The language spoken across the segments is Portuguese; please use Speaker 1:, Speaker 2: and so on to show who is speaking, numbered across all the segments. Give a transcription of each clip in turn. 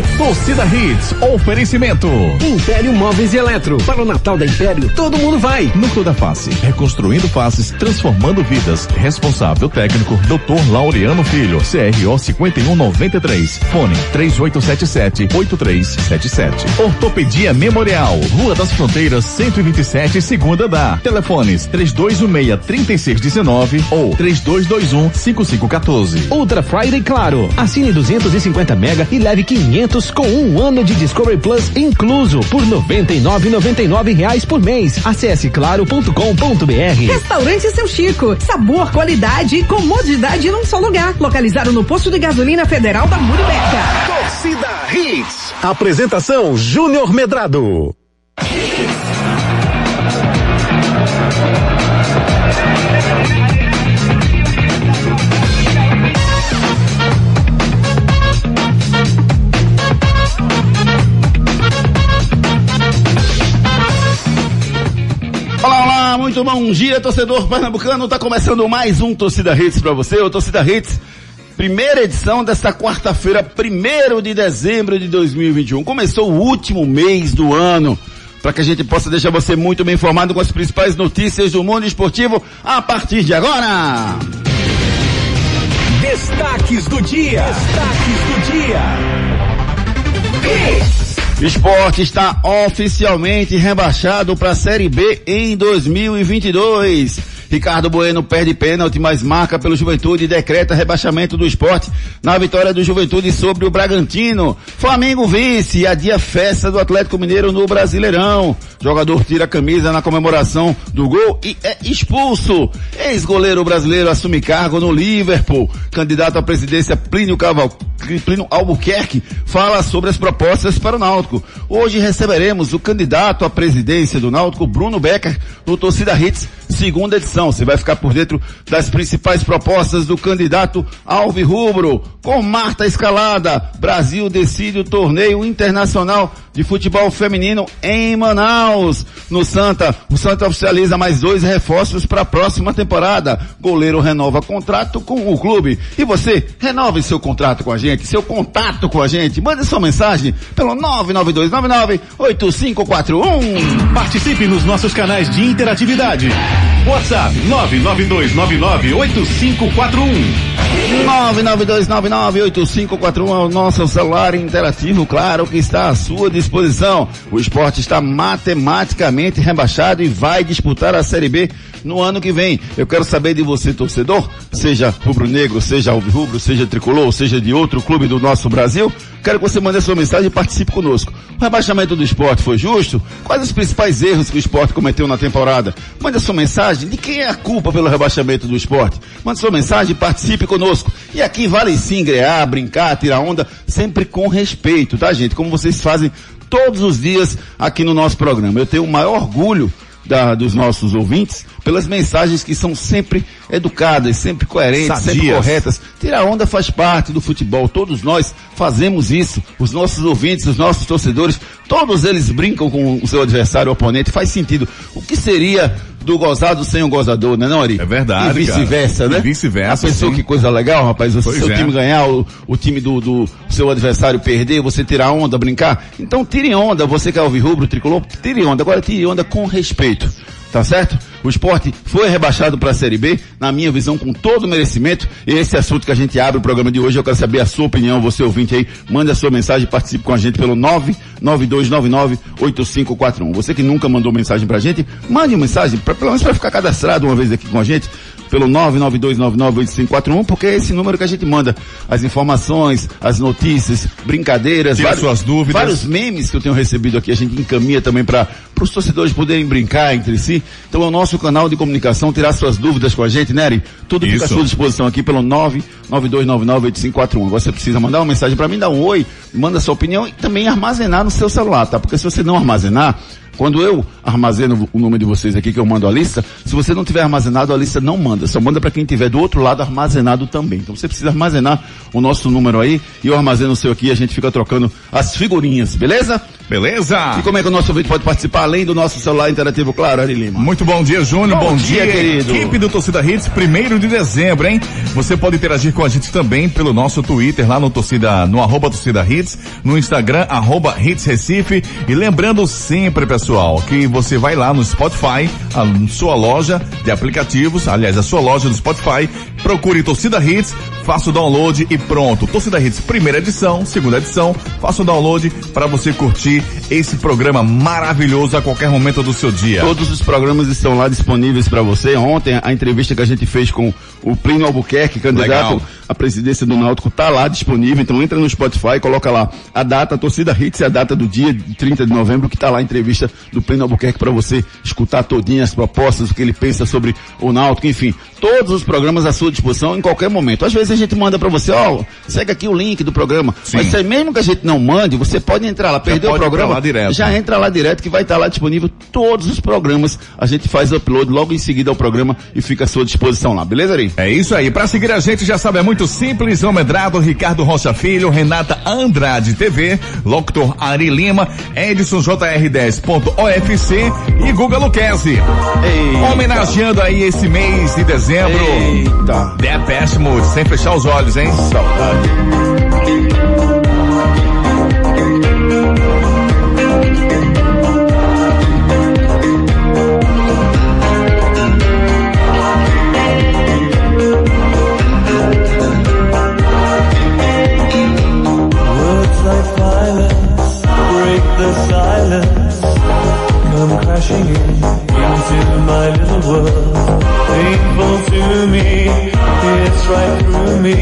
Speaker 1: Hits. Torcida Hits. Oferecimento.
Speaker 2: Império Móveis e Eletro. Para o Natal da Império, todo mundo vai.
Speaker 1: Núcleo da Face. Reconstruindo faces, transformando vidas. Responsável técnico, Dr. Laureano Filho. CRO 5193. Fone 3877-8377. Ortopedia Memorial. Rua das Fronteiras, 127, segunda da. Telefones 3216-3619 ou 3221-5514.
Speaker 2: Ultra Friday Claro. Assine 250 mega e leve 500 com um ano de Discovery Plus incluso por 99,99 reais por mês. Acesse claro.com.br.
Speaker 3: Restaurante Seu Chico. Sabor, qualidade e comodidade num só lugar. Localizado no posto de gasolina federal da Muribeca.
Speaker 1: Torcida Hits.
Speaker 2: Apresentação Júnior Medrado.
Speaker 4: Olá, muito bom dia, torcedor pernambucano. Tá começando mais um Torcida Hits para você, o Torcida Hits, primeira edição desta quarta-feira, primeiro de dezembro de 2021. Começou o último mês do ano, para que a gente possa deixar você muito bem informado com as principais notícias do mundo esportivo a partir de agora.
Speaker 1: Destaques do dia. Destaques do dia.
Speaker 4: Esporte está oficialmente rebaixado para a Série B em 2022. Ricardo Bueno perde pênalti, mas marca pelo Juventude e decreta rebaixamento do esporte na vitória do Juventude sobre o Bragantino. Flamengo vence e adia festa do Atlético Mineiro no Brasileirão. Jogador tira a camisa na comemoração do gol e é expulso. Ex-goleiro brasileiro assume cargo no Liverpool. Candidato à presidência Plínio. Plínio Albuquerque fala sobre as propostas para o Náutico. Hoje receberemos o candidato à presidência do Náutico, Bruno Becker, no Torcida Hits, segunda edição. Você vai ficar por dentro das principais propostas do candidato Alvi Rubro. Com Marta Escalada, Brasil decide o torneio internacional de futebol feminino em Manaus. No Santa, o Santa oficializa mais dois reforços para a próxima temporada. Goleiro renova contrato com o clube. E você, renove seu contrato com a gente, seu contato com a gente. Mande sua mensagem pelo 992998541.
Speaker 1: Participe nos nossos canais de interatividade. WhatsApp 992998541.
Speaker 4: 992998541 é o nosso celular interativo, claro que está à sua disposição. O esporte está matematicamente rebaixado e vai disputar a Série B no ano que vem. Eu quero saber de você, torcedor, seja rubro-negro, seja alvirrubro, seja tricolor, seja de outro clube do nosso Brasil. Quero que você mande sua mensagem e participe conosco. O rebaixamento do esporte foi justo? Quais os principais erros que o esporte cometeu na temporada? Mande sua mensagem. De quem é a culpa pelo rebaixamento do esporte? Mande sua mensagem e participe conosco. E aqui vale sim grear, brincar, tirar onda, sempre com respeito, tá gente? Como vocês fazem todos os dias aqui no nosso programa. Eu tenho o maior orgulho da, dos nossos ouvintes pelas mensagens que são sempre educadas, sempre coerentes,
Speaker 1: Sadias.
Speaker 4: sempre corretas. Tirar onda faz parte do futebol. Todos nós fazemos isso. Os nossos ouvintes, os nossos torcedores, todos eles brincam com o seu adversário, o oponente. Faz sentido. O que seria do gozado sem o gozador, né, não, Ari?
Speaker 1: É verdade,
Speaker 4: E vice-versa, né?
Speaker 1: Vice-versa,
Speaker 4: A pessoa
Speaker 1: sim.
Speaker 4: que coisa legal, rapaz. O
Speaker 1: Pois
Speaker 4: seu
Speaker 1: é.
Speaker 4: time ganhar, o, o time do, do seu adversário perder, você tirar onda, brincar. Então tire onda, você que é alvirrubro, tricolor, tire onda. Agora tire onda com respeito. Tá certo? O esporte foi rebaixado para a Série B, na minha visão, com todo o merecimento. E esse assunto que a gente abre o programa de hoje, eu quero saber a sua opinião, você ouvinte aí, mande a sua mensagem, participe com a gente pelo 992998541. Você que nunca mandou mensagem pra gente, mande uma mensagem, pra, pelo menos para ficar cadastrado uma vez aqui com a gente, pelo 992998541, porque é esse número que a gente manda as informações, as notícias, brincadeiras,
Speaker 1: Tira suas dúvidas.
Speaker 4: vários memes que eu tenho recebido aqui, a gente encaminha também para os torcedores poderem brincar entre si. Então é o nosso canal de comunicação, tirar suas dúvidas com a gente, Nery. Tudo fica à
Speaker 1: Isso.
Speaker 4: sua disposição aqui pelo 992998541. Você precisa mandar uma mensagem para mim, dar um oi, manda sua opinião e também armazenar no seu celular, tá? Porque se você não armazenar, Quando eu armazeno o número de vocês aqui, que eu mando a lista, se você não tiver armazenado, a lista não manda. Só manda para quem tiver do outro lado armazenado também. Então você precisa armazenar o nosso número aí e eu armazeno o seu aqui e a gente fica trocando as figurinhas, beleza?
Speaker 1: Beleza?
Speaker 4: E como é que o nosso ouvinte pode participar além do nosso celular interativo, claro, Ari Lima?
Speaker 1: Muito bom dia, Júnior. Bom,
Speaker 4: Bom
Speaker 1: dia,
Speaker 4: dia, querido.
Speaker 1: Equipe do Torcida Hits, primeiro de dezembro, hein? Você pode interagir com a gente também pelo nosso Twitter, lá no Torcida, no arroba Torcida Hits, no Instagram, arroba Hits Recife. E lembrando sempre, pessoal, que você vai lá no Spotify, a sua loja de aplicativos, aliás, a sua loja do Spotify, procure Torcida Hits, faça o download e pronto. Torcida Hits, primeira edição, segunda edição, faça o download para você curtir esse programa maravilhoso a qualquer momento do seu dia.
Speaker 4: Todos os programas estão lá disponíveis para você. Ontem, a entrevista que a gente fez com o Plínio Albuquerque, candidato
Speaker 1: Legal.
Speaker 4: À presidência do Náutico, está lá disponível. Então entra no Spotify, coloca lá a data, a torcida Hits e a data do dia, de 30 de novembro, que está lá a entrevista do Plínio Albuquerque para você escutar todinha as propostas, o que ele pensa sobre o Náutico, enfim. Todos os programas à sua disposição em qualquer momento. Às vezes a gente manda para você, ó, segue aqui o link do programa.
Speaker 1: Sim.
Speaker 4: Mas se mesmo que a gente não mande, você pode entrar lá, perdeu o programa,
Speaker 1: direto.
Speaker 4: já entra lá direto que vai estar lá disponível todos os programas. A gente faz upload logo em seguida ao programa e fica à sua disposição lá, beleza, Ari?
Speaker 1: É isso aí. Para seguir a gente, já sabe, é muito simples. João Medrado, Ricardo Rocha Filho, Renata Andrade TV, Locutor Ari Lima, Edson JR10.ofc e Guga Luquezzi. Homenageando aí esse mês de dezembro.
Speaker 4: Eita.
Speaker 1: Depeche Mode, sem fechar os olhos, hein?
Speaker 4: Saudade.
Speaker 5: The silence. Come crashing in into my little world. Painful to me, it's right through me.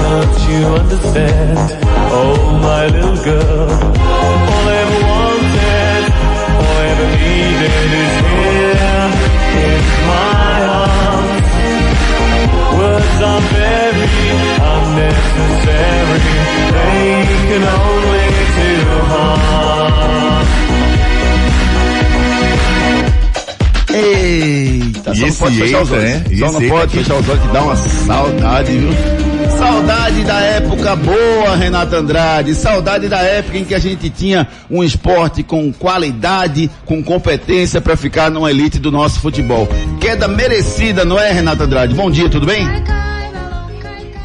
Speaker 5: Can't you understand? Oh, my little girl. All I ever wanted, all I ever needed is here in my arms. Words are very unnecessary. They can only
Speaker 1: E
Speaker 4: só não
Speaker 1: esse
Speaker 4: pode fechar os olhos.
Speaker 1: né?
Speaker 4: Só não pode
Speaker 1: aqui.
Speaker 4: fechar os olhos que dá uma saudade, viu? Saudade da época boa, Renata Andrade. Saudade da época em que a gente tinha um esporte com qualidade, com competência para ficar numa elite do nosso futebol. Queda merecida, não é, Renata Andrade? Bom dia, tudo bem?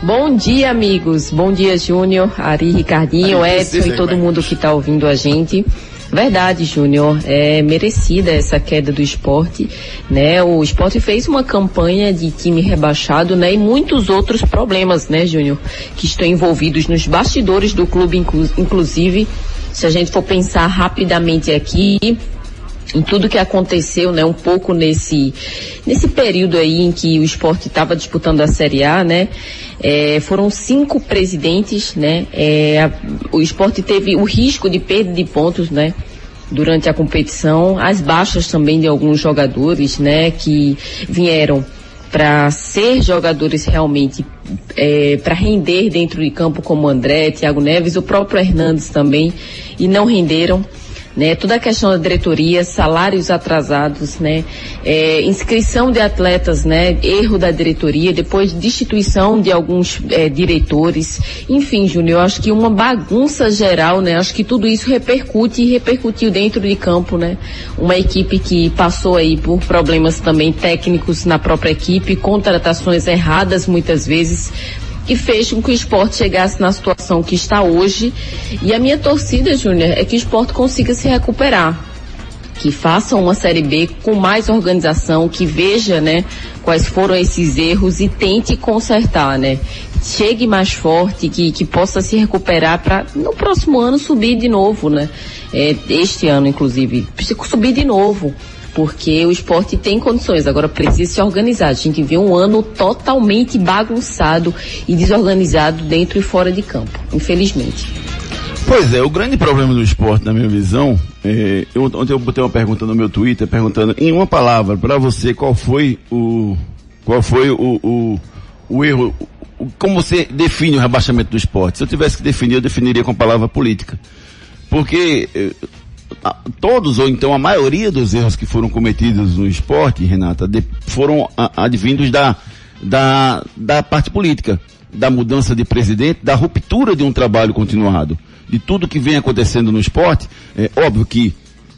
Speaker 6: Bom dia, amigos. Bom dia, Júnior, Ari, Ricardinho, Edson e todo mundo que está ouvindo a gente. Verdade, Júnior, é merecida essa queda do esporte, né? O esporte fez uma campanha de time rebaixado, né? E muitos outros problemas, né, Júnior, que estão envolvidos nos bastidores do clube, inclu- inclusive, se a gente for pensar rapidamente aqui, em tudo que aconteceu, né, um pouco nesse nesse período aí em que o esporte estava disputando a Série A, né, é, foram cinco presidentes, né, é, a- o esporte teve o risco de perda de pontos, né, durante a competição, as baixas também de alguns jogadores, né, que vieram para ser jogadores realmente para render dentro de campo como André, Thiago Neves, o próprio Hernandes também, e não renderam né? Toda a questão da diretoria, salários atrasados, né? É, inscrição de atletas, né? Erro da diretoria, depois destituição de alguns é, diretores. Enfim, Júnior, acho que uma bagunça geral, né? Acho que tudo isso repercute e repercutiu dentro de campo, né? Uma equipe que passou aí por problemas também técnicos na própria equipe, contratações erradas muitas vezes e fez com que o esporte chegasse na situação que está hoje. E a minha torcida, Júnior, é que o esporte consiga se recuperar. Que faça uma Série B com mais organização, que veja, né, quais foram esses erros e tente consertar, né. Chegue mais forte, que, que possa se recuperar para no próximo ano subir de novo, né. É, este ano, inclusive, subir de novo porque o esporte tem condições, agora precisa se organizar. A gente vê um ano totalmente bagunçado e desorganizado dentro e fora de campo, infelizmente.
Speaker 4: Pois é, o grande problema do esporte, na minha visão, é, eu, ontem eu botei uma pergunta no meu Twitter perguntando em uma palavra para você qual foi o qual foi o, o, o erro, o- como você define o rebaixamento do esporte. Se eu tivesse que definir, eu definiria com a palavra política. Porque eh, todos, ou então a maioria dos erros que foram cometidos no esporte, Renata, de- foram a- advindos da, da, da parte política, da mudança de presidente, da ruptura de um trabalho continuado. De tudo que vem acontecendo no esporte, é óbvio que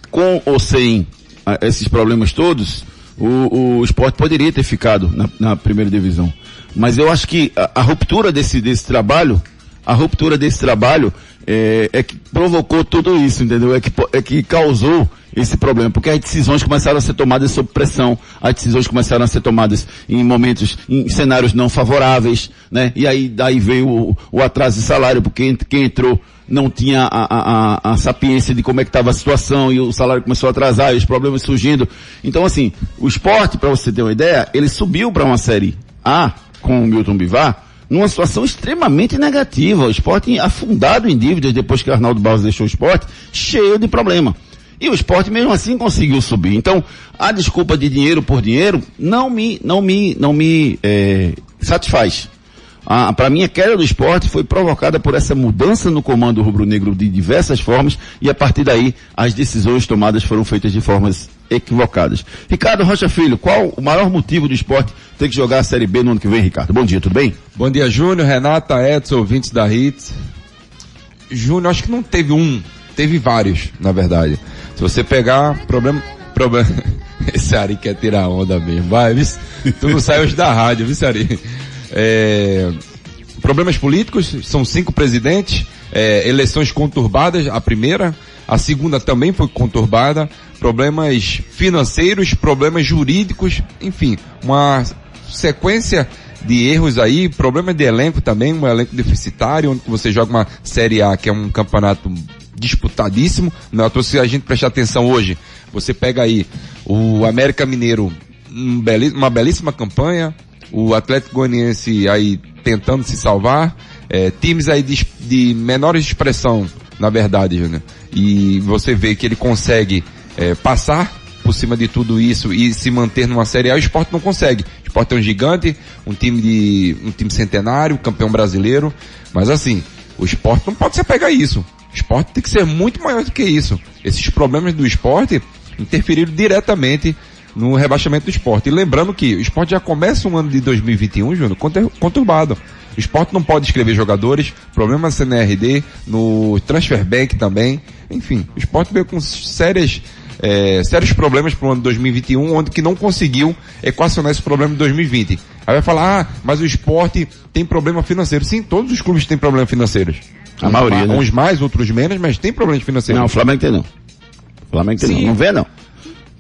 Speaker 4: com ou sem ah, esses problemas todos, o, o esporte poderia ter ficado na, na primeira divisão. Mas eu acho que a, a ruptura desse, desse trabalho, a ruptura desse trabalho é, é que provocou tudo isso, entendeu? É que, é que causou esse problema, porque as decisões começaram a ser tomadas sob pressão, as decisões começaram a ser tomadas em momentos, em cenários não favoráveis, né? E aí daí veio o, o atraso de salário, porque quem entrou não tinha a, a, a, a sapiência de como é que estava a situação e o salário começou a atrasar e os problemas surgindo. Então assim, o esporte, para você ter uma ideia, ele subiu para uma série A com o Milton Bivar, numa situação extremamente negativa. O esporte afundado em dívidas depois que Arnaldo Barros deixou o esporte, cheio de problema. E o esporte mesmo assim conseguiu subir. Então, a desculpa de dinheiro por dinheiro não me, não me, não me eh, satisfaz. Ah, para mim, a queda do esporte foi provocada por essa mudança no comando rubro-negro de diversas formas e a partir daí as decisões tomadas foram feitas de formas equivocadas. Ricardo Rocha Filho, qual o maior motivo do esporte ter que jogar a Série B no ano que vem, Ricardo? Bom dia, tudo bem?
Speaker 7: Bom dia, Júnior, Renata, Edson, ouvintes da Hits. Júnior, acho que não teve um, teve vários, na verdade. Se você pegar, problema, problema, esse Ari quer tirar onda mesmo, vai, tu não sai hoje da rádio, viu, Ari? É, problemas políticos, são cinco presidentes, é, eleições conturbadas, a primeira, a segunda também foi conturbada, problemas financeiros, problemas jurídicos, enfim, uma sequência de erros aí, problema de elenco também, um elenco deficitário, onde você joga uma Série A, que é um campeonato disputadíssimo, é à toa se a gente prestar atenção hoje, você pega aí o América Mineiro, um uma belíssima campanha, o Atlético Goianiense aí tentando se salvar, é, times aí de, de menor expressão, na verdade, Júnior. E você vê que ele consegue é, passar por cima de tudo isso e se manter numa Série A, o esporte não consegue. O esporte é um gigante, um time de, um time centenário, campeão brasileiro, mas assim, o esporte não pode se apegar a isso. O esporte tem que ser muito maior do que isso. Esses problemas do esporte interferiram diretamente no rebaixamento do esporte. E lembrando que o esporte já começa um ano de 2021, Júnior, contur- conturbado. O esporte não pode escrever jogadores, problema na CNRD, no Transfer Bank também. Enfim, o esporte veio com sérias, eh, sérios problemas para o ano de 2021, onde que não conseguiu equacionar esse problema em 2020. Aí vai falar, ah, mas o esporte tem problema financeiro. Sim, todos os clubes têm problemas financeiros.
Speaker 4: A maioria, né?
Speaker 7: Uns mais, outros menos, mas tem problemas financeiros.
Speaker 4: Não, o Flamengo tem não. O Flamengo tem
Speaker 7: Sim.
Speaker 4: não. Não vê não.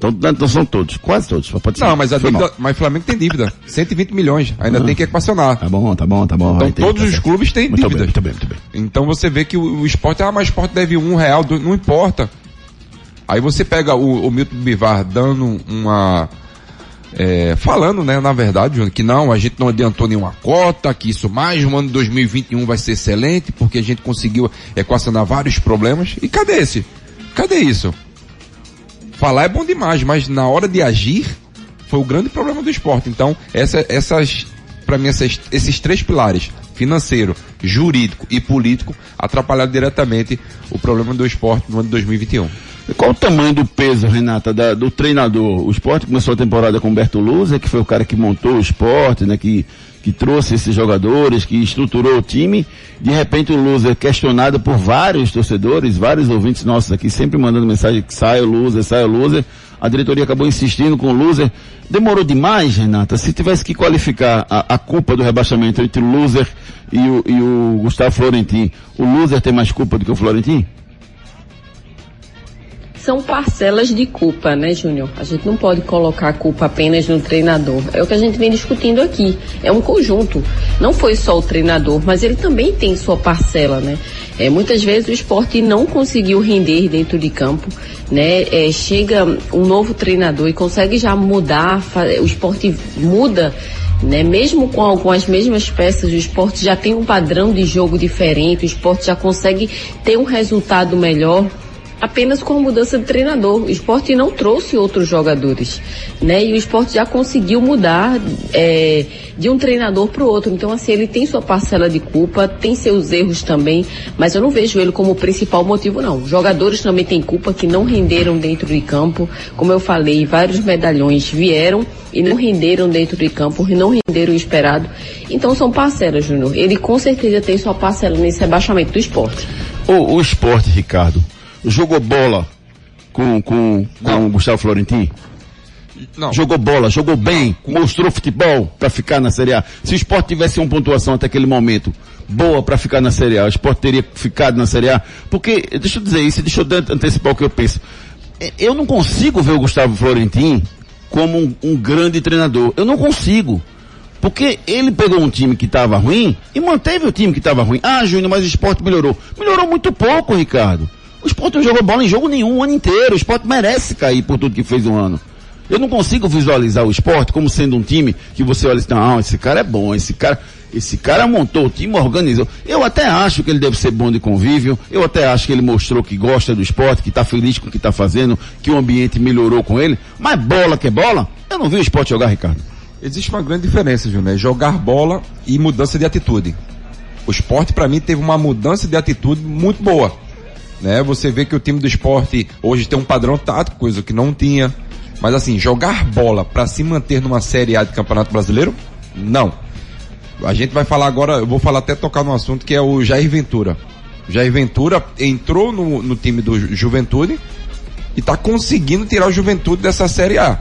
Speaker 4: Então, não são todos, quase todos. Pode ser.
Speaker 7: Não, mas a
Speaker 4: Foi
Speaker 7: dívida,
Speaker 4: mal.
Speaker 7: mas o Flamengo tem dívida. 120 milhões. Ainda tem que equacionar.
Speaker 4: Tá bom, tá bom, tá bom.
Speaker 7: Então
Speaker 4: vai,
Speaker 7: todos
Speaker 4: tá
Speaker 7: os clubes têm
Speaker 4: muito
Speaker 7: dívidas.
Speaker 4: Bem, muito bem, muito bem.
Speaker 7: Então você vê que o, o esporte, ah, mas o esporte deve um real, dois, não importa. Aí você pega o, o Milton Bivar dando uma, é, falando, né, na verdade, que não, a gente não adiantou nenhuma cota, que isso mais no ano de 2021 vai ser excelente, porque a gente conseguiu equacionar vários problemas. E cadê esse? Cadê isso? Falar é bom demais, mas na hora de agir foi o grande problema do esporte. Então, essa, essas, para mim, essas, esses três pilares, financeiro, jurídico e político, atrapalharam diretamente o problema do esporte no ano de 2021.
Speaker 4: Qual o tamanho do peso, Renata, da- do treinador? O esporte começou a temporada com o Humberto Luza, que foi o cara que montou o esporte, né, que, que trouxe esses jogadores, que estruturou o time. De repente o é questionado por vários torcedores, vários ouvintes nossos aqui, sempre mandando mensagem que sai o Luza, sai o Luza. A diretoria acabou insistindo com o Luzer. Demorou demais, Renata. Se tivesse que qualificar a, a culpa do rebaixamento entre o Luzer e o, e o Gustavo Florentin, o Luzer tem mais culpa do que o Florentin?
Speaker 6: São parcelas de culpa, né, Júnior? A gente não pode colocar a culpa apenas no treinador. É o que a gente vem discutindo aqui. É um conjunto. Não foi só o treinador, mas ele também tem sua parcela, né? É, muitas vezes o esporte não conseguiu render dentro de campo, né? É, chega um novo treinador e consegue já mudar, o esporte muda né? Mesmo com, com as mesmas peças, o esporte já tem um padrão de jogo diferente, o esporte já consegue ter um resultado melhor. Apenas com a mudança de treinador. O esporte não trouxe outros jogadores, né? E o esporte já conseguiu mudar é, de um treinador para o outro. Então, assim, ele tem sua parcela de culpa, tem seus erros também, mas eu não vejo ele como o principal motivo, não. Jogadores também têm culpa que não renderam dentro de campo. Como eu falei, vários medalhões vieram e não renderam dentro de campo, não renderam o esperado. Então são parcelas, Júnior. Ele com certeza tem sua parcela nesse rebaixamento do esporte.
Speaker 4: O, o esporte, Ricardo, jogou bola com, com, com o Gustavo Florentin?
Speaker 7: Não.
Speaker 4: Jogou bola, jogou bem, mostrou futebol para ficar na Série A. Se o esporte tivesse uma pontuação até aquele momento boa para ficar na Série A, o esporte teria ficado na Série A. Porque, deixa eu dizer isso, deixa eu ante- antecipar o que eu penso. Eu não consigo ver o Gustavo Florentin como um, um grande treinador. Eu não consigo. Porque ele pegou um time que estava ruim e manteve o time que estava ruim. Ah, Júnior, mas o esporte melhorou. Melhorou muito pouco, Ricardo. O esporte não jogou bola em jogo nenhum o ano inteiro. O esporte merece cair por tudo que fez um ano. Eu não consigo visualizar o esporte como sendo um time que você olha e diz, não, esse cara é bom, esse cara, esse cara montou o time, organizou. Eu até acho que ele deve ser bom de convívio, eu até acho que ele mostrou que gosta do esporte, que está feliz com o que está fazendo, que o ambiente melhorou com ele, mas bola que é bola, eu não vi o esporte jogar, Ricardo.
Speaker 7: Existe uma grande diferença, Júnior, é jogar bola e mudança de atitude. O esporte, para mim, teve uma mudança de atitude muito boa. Né? Você vê que o time do esporte hoje tem um padrão tático, coisa que não tinha. Mas assim, jogar bola para se manter numa Série A de Campeonato Brasileiro? Não. A gente vai falar agora, eu vou falar até tocar num assunto que é o Jair Ventura. O Jair Ventura entrou no, no time do Ju- Juventude e está conseguindo tirar o Juventude dessa Série A.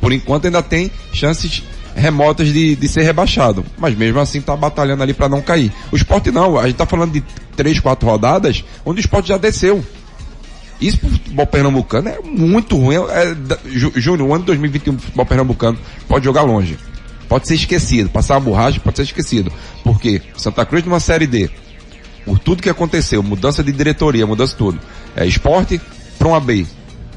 Speaker 7: Por enquanto ainda tem chances remotas de, de ser rebaixado. Mas mesmo assim está batalhando ali para não cair. O esporte não, a gente está falando de três, quatro rodadas onde o esporte já desceu. Isso pro futebol pernambucano é muito ruim. É, Júnior, o ano de 2021 pro futebol pernambucano pode jogar longe. Pode ser esquecido. Passar uma borracha pode ser esquecido. Porque Santa Cruz numa série D, por tudo que aconteceu, mudança de diretoria, mudança de tudo. É esporte para uma B.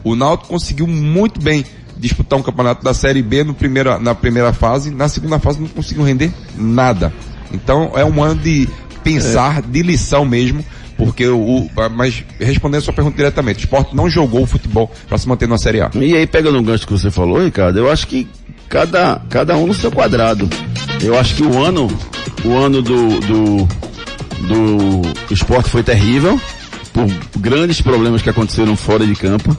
Speaker 7: O Náutico conseguiu muito bem disputar um campeonato da série B no primeira, na primeira fase, na segunda fase não conseguiu render nada. Então é um ano de pensar, de lição mesmo, porque o, o- mas respondendo a sua pergunta diretamente, o esporte não jogou o futebol para se manter na série A.
Speaker 4: E aí, pegando o gancho que você falou, Ricardo, eu acho que cada, cada um no seu quadrado. Eu acho que o ano, o ano do, do, do esporte foi terrível, por grandes problemas que aconteceram fora de campo.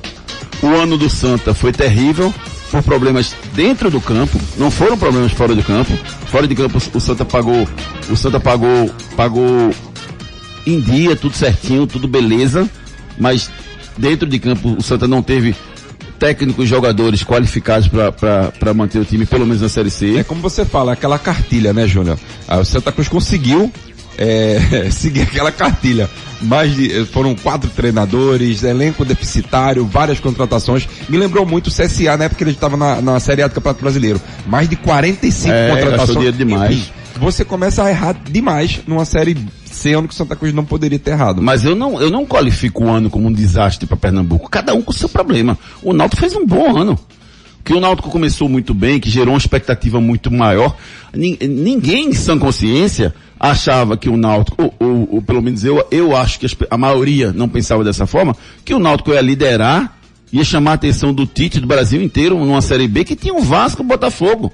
Speaker 4: O ano do Santa foi terrível, por problemas dentro do campo, não foram problemas fora do campo. Fora de campo o Santa pagou, o Santa pagou, pagou em dia, tudo certinho, tudo beleza, mas dentro de campo o Santa não teve técnicos e jogadores qualificados para manter o time, pelo menos na Série C.
Speaker 7: É como você fala, aquela cartilha, né, Júnior? Ah, o Santa Cruz conseguiu é, seguir aquela cartilha. Mais de, foram quatro treinadores, elenco deficitário, várias contratações. Me lembrou muito o CSA, na época que ele estava na, na Série A do Campeonato Brasileiro. Mais de 45
Speaker 4: É,
Speaker 7: contratações.
Speaker 4: demais.
Speaker 7: Enfim, você começa a errar demais numa Série C, onde o Santa Cruz não poderia ter errado.
Speaker 4: Mas eu não, eu não qualifico o ano como um desastre para Pernambuco. Cada um com o seu problema. O Náutico fez um bom ano. Que o Náutico começou muito bem, que gerou uma expectativa muito maior. Nin- Ninguém em sã consciência achava que o Náutico, ou, ou- ou pelo menos eu, eu acho que a maioria não pensava dessa forma, que o Náutico ia liderar, ia chamar a atenção do Tite do Brasil inteiro numa Série B que tinha o Vasco e o Botafogo.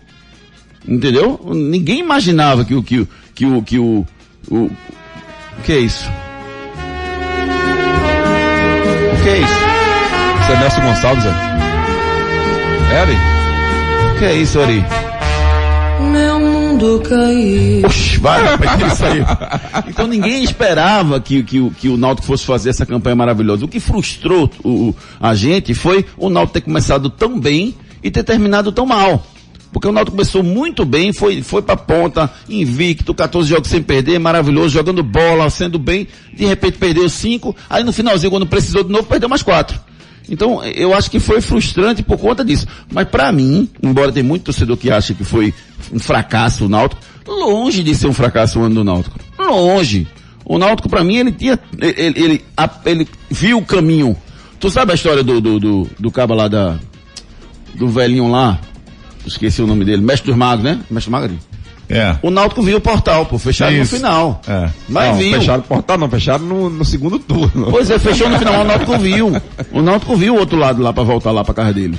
Speaker 4: Entendeu? Ninguém imaginava que o, que que o, que o, o, o que é isso? O que é isso?
Speaker 7: Você é Nelson Gonçalves, é? É?
Speaker 4: O que é isso, Ari?
Speaker 8: Meu mundo caiu.
Speaker 4: Oxi, vai, que isso aí. Então ninguém esperava que, que, o- que o Náutico fosse fazer essa campanha maravilhosa. O que frustrou o, o- a gente foi o Náutico ter começado tão bem e ter terminado tão mal. Porque o Náutico começou muito bem, foi, foi pra ponta, invicto, 14 jogos sem perder, maravilhoso, jogando bola, sendo bem, de repente perdeu cinco, aí no finalzinho, quando precisou de novo, perdeu mais quatro. Então, eu acho que foi frustrante por conta disso. Mas pra mim, embora tem muito torcedor que acha que foi um fracasso o Náutico, longe de ser um fracasso o ano do Náutico. Longe. O Náutico, pra mim, ele tinha, ele, ele, ele viu o caminho. Tu sabe a história do, do, do, do cabo lá da, do velhinho lá? Esqueci o nome dele. Mestre dos Magos, né? Mestre Magos?
Speaker 1: É.
Speaker 4: O Náutico viu o portal, pô, fechado
Speaker 1: Isso.
Speaker 4: no final.
Speaker 1: É.
Speaker 4: Mas
Speaker 7: não,
Speaker 4: viu.
Speaker 7: fecharam o portal, não, fecharam no, no segundo turno.
Speaker 4: Pois é, fechou no final, o Náutico viu. O Náutico viu o outro lado lá pra voltar lá pra casa dele.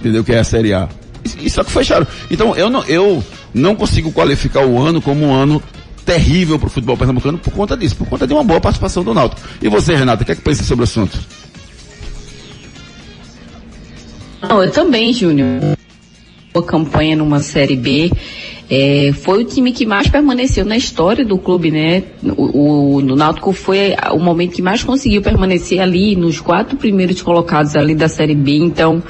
Speaker 4: Entendeu? Que é a Série A. E, e só que fecharam. Então eu não, eu não consigo qualificar o ano como um ano terrível pro futebol pernambucano por conta disso, por conta de uma boa participação do Náutico. E você, Renata, o que é que pensa sobre o assunto?
Speaker 6: Não, eu também, Júnior. Boa campanha numa Série B. É, foi o time que mais permaneceu na história do clube, né? O, o, o Náutico foi o momento que mais conseguiu permanecer ali nos quatro primeiros colocados ali da Série B. Então,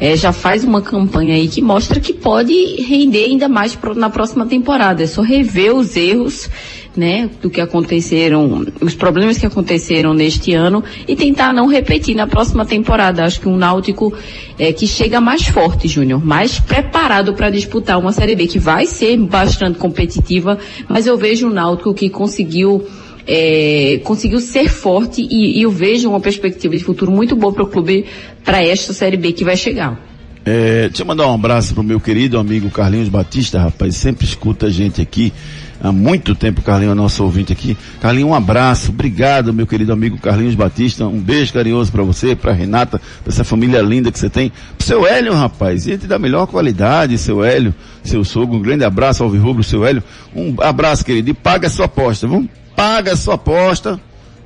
Speaker 6: é, já faz uma campanha aí que mostra que pode render ainda mais pro, na próxima temporada. É só rever os erros, né? Do que aconteceram, os problemas que aconteceram neste ano e tentar não repetir na próxima temporada. Acho que um Náutico é, que chega mais forte, Júnior, mais preparado para disputar uma Série B que vai ser bastante competitiva, mas eu vejo um Náutico que conseguiu é, conseguiu ser forte e, e eu vejo uma perspectiva de futuro muito boa para o clube para esta Série B que vai chegar.
Speaker 4: É, deixa eu mandar um abraço pro meu querido amigo Carlinhos Batista, rapaz, sempre escuta a gente aqui. Há muito tempo, Carlinhos é nosso ouvinte aqui. Carlinhos, um abraço, obrigado, meu querido amigo Carlinhos Batista. Um beijo carinhoso para você, para Renata, pra essa família linda que você tem. Pro seu Hélio, rapaz, gente da melhor qualidade, seu Hélio, seu sogro. Um grande abraço ao Rubro, seu Hélio. Um abraço, querido, e paga a sua aposta, vamos? Paga a sua aposta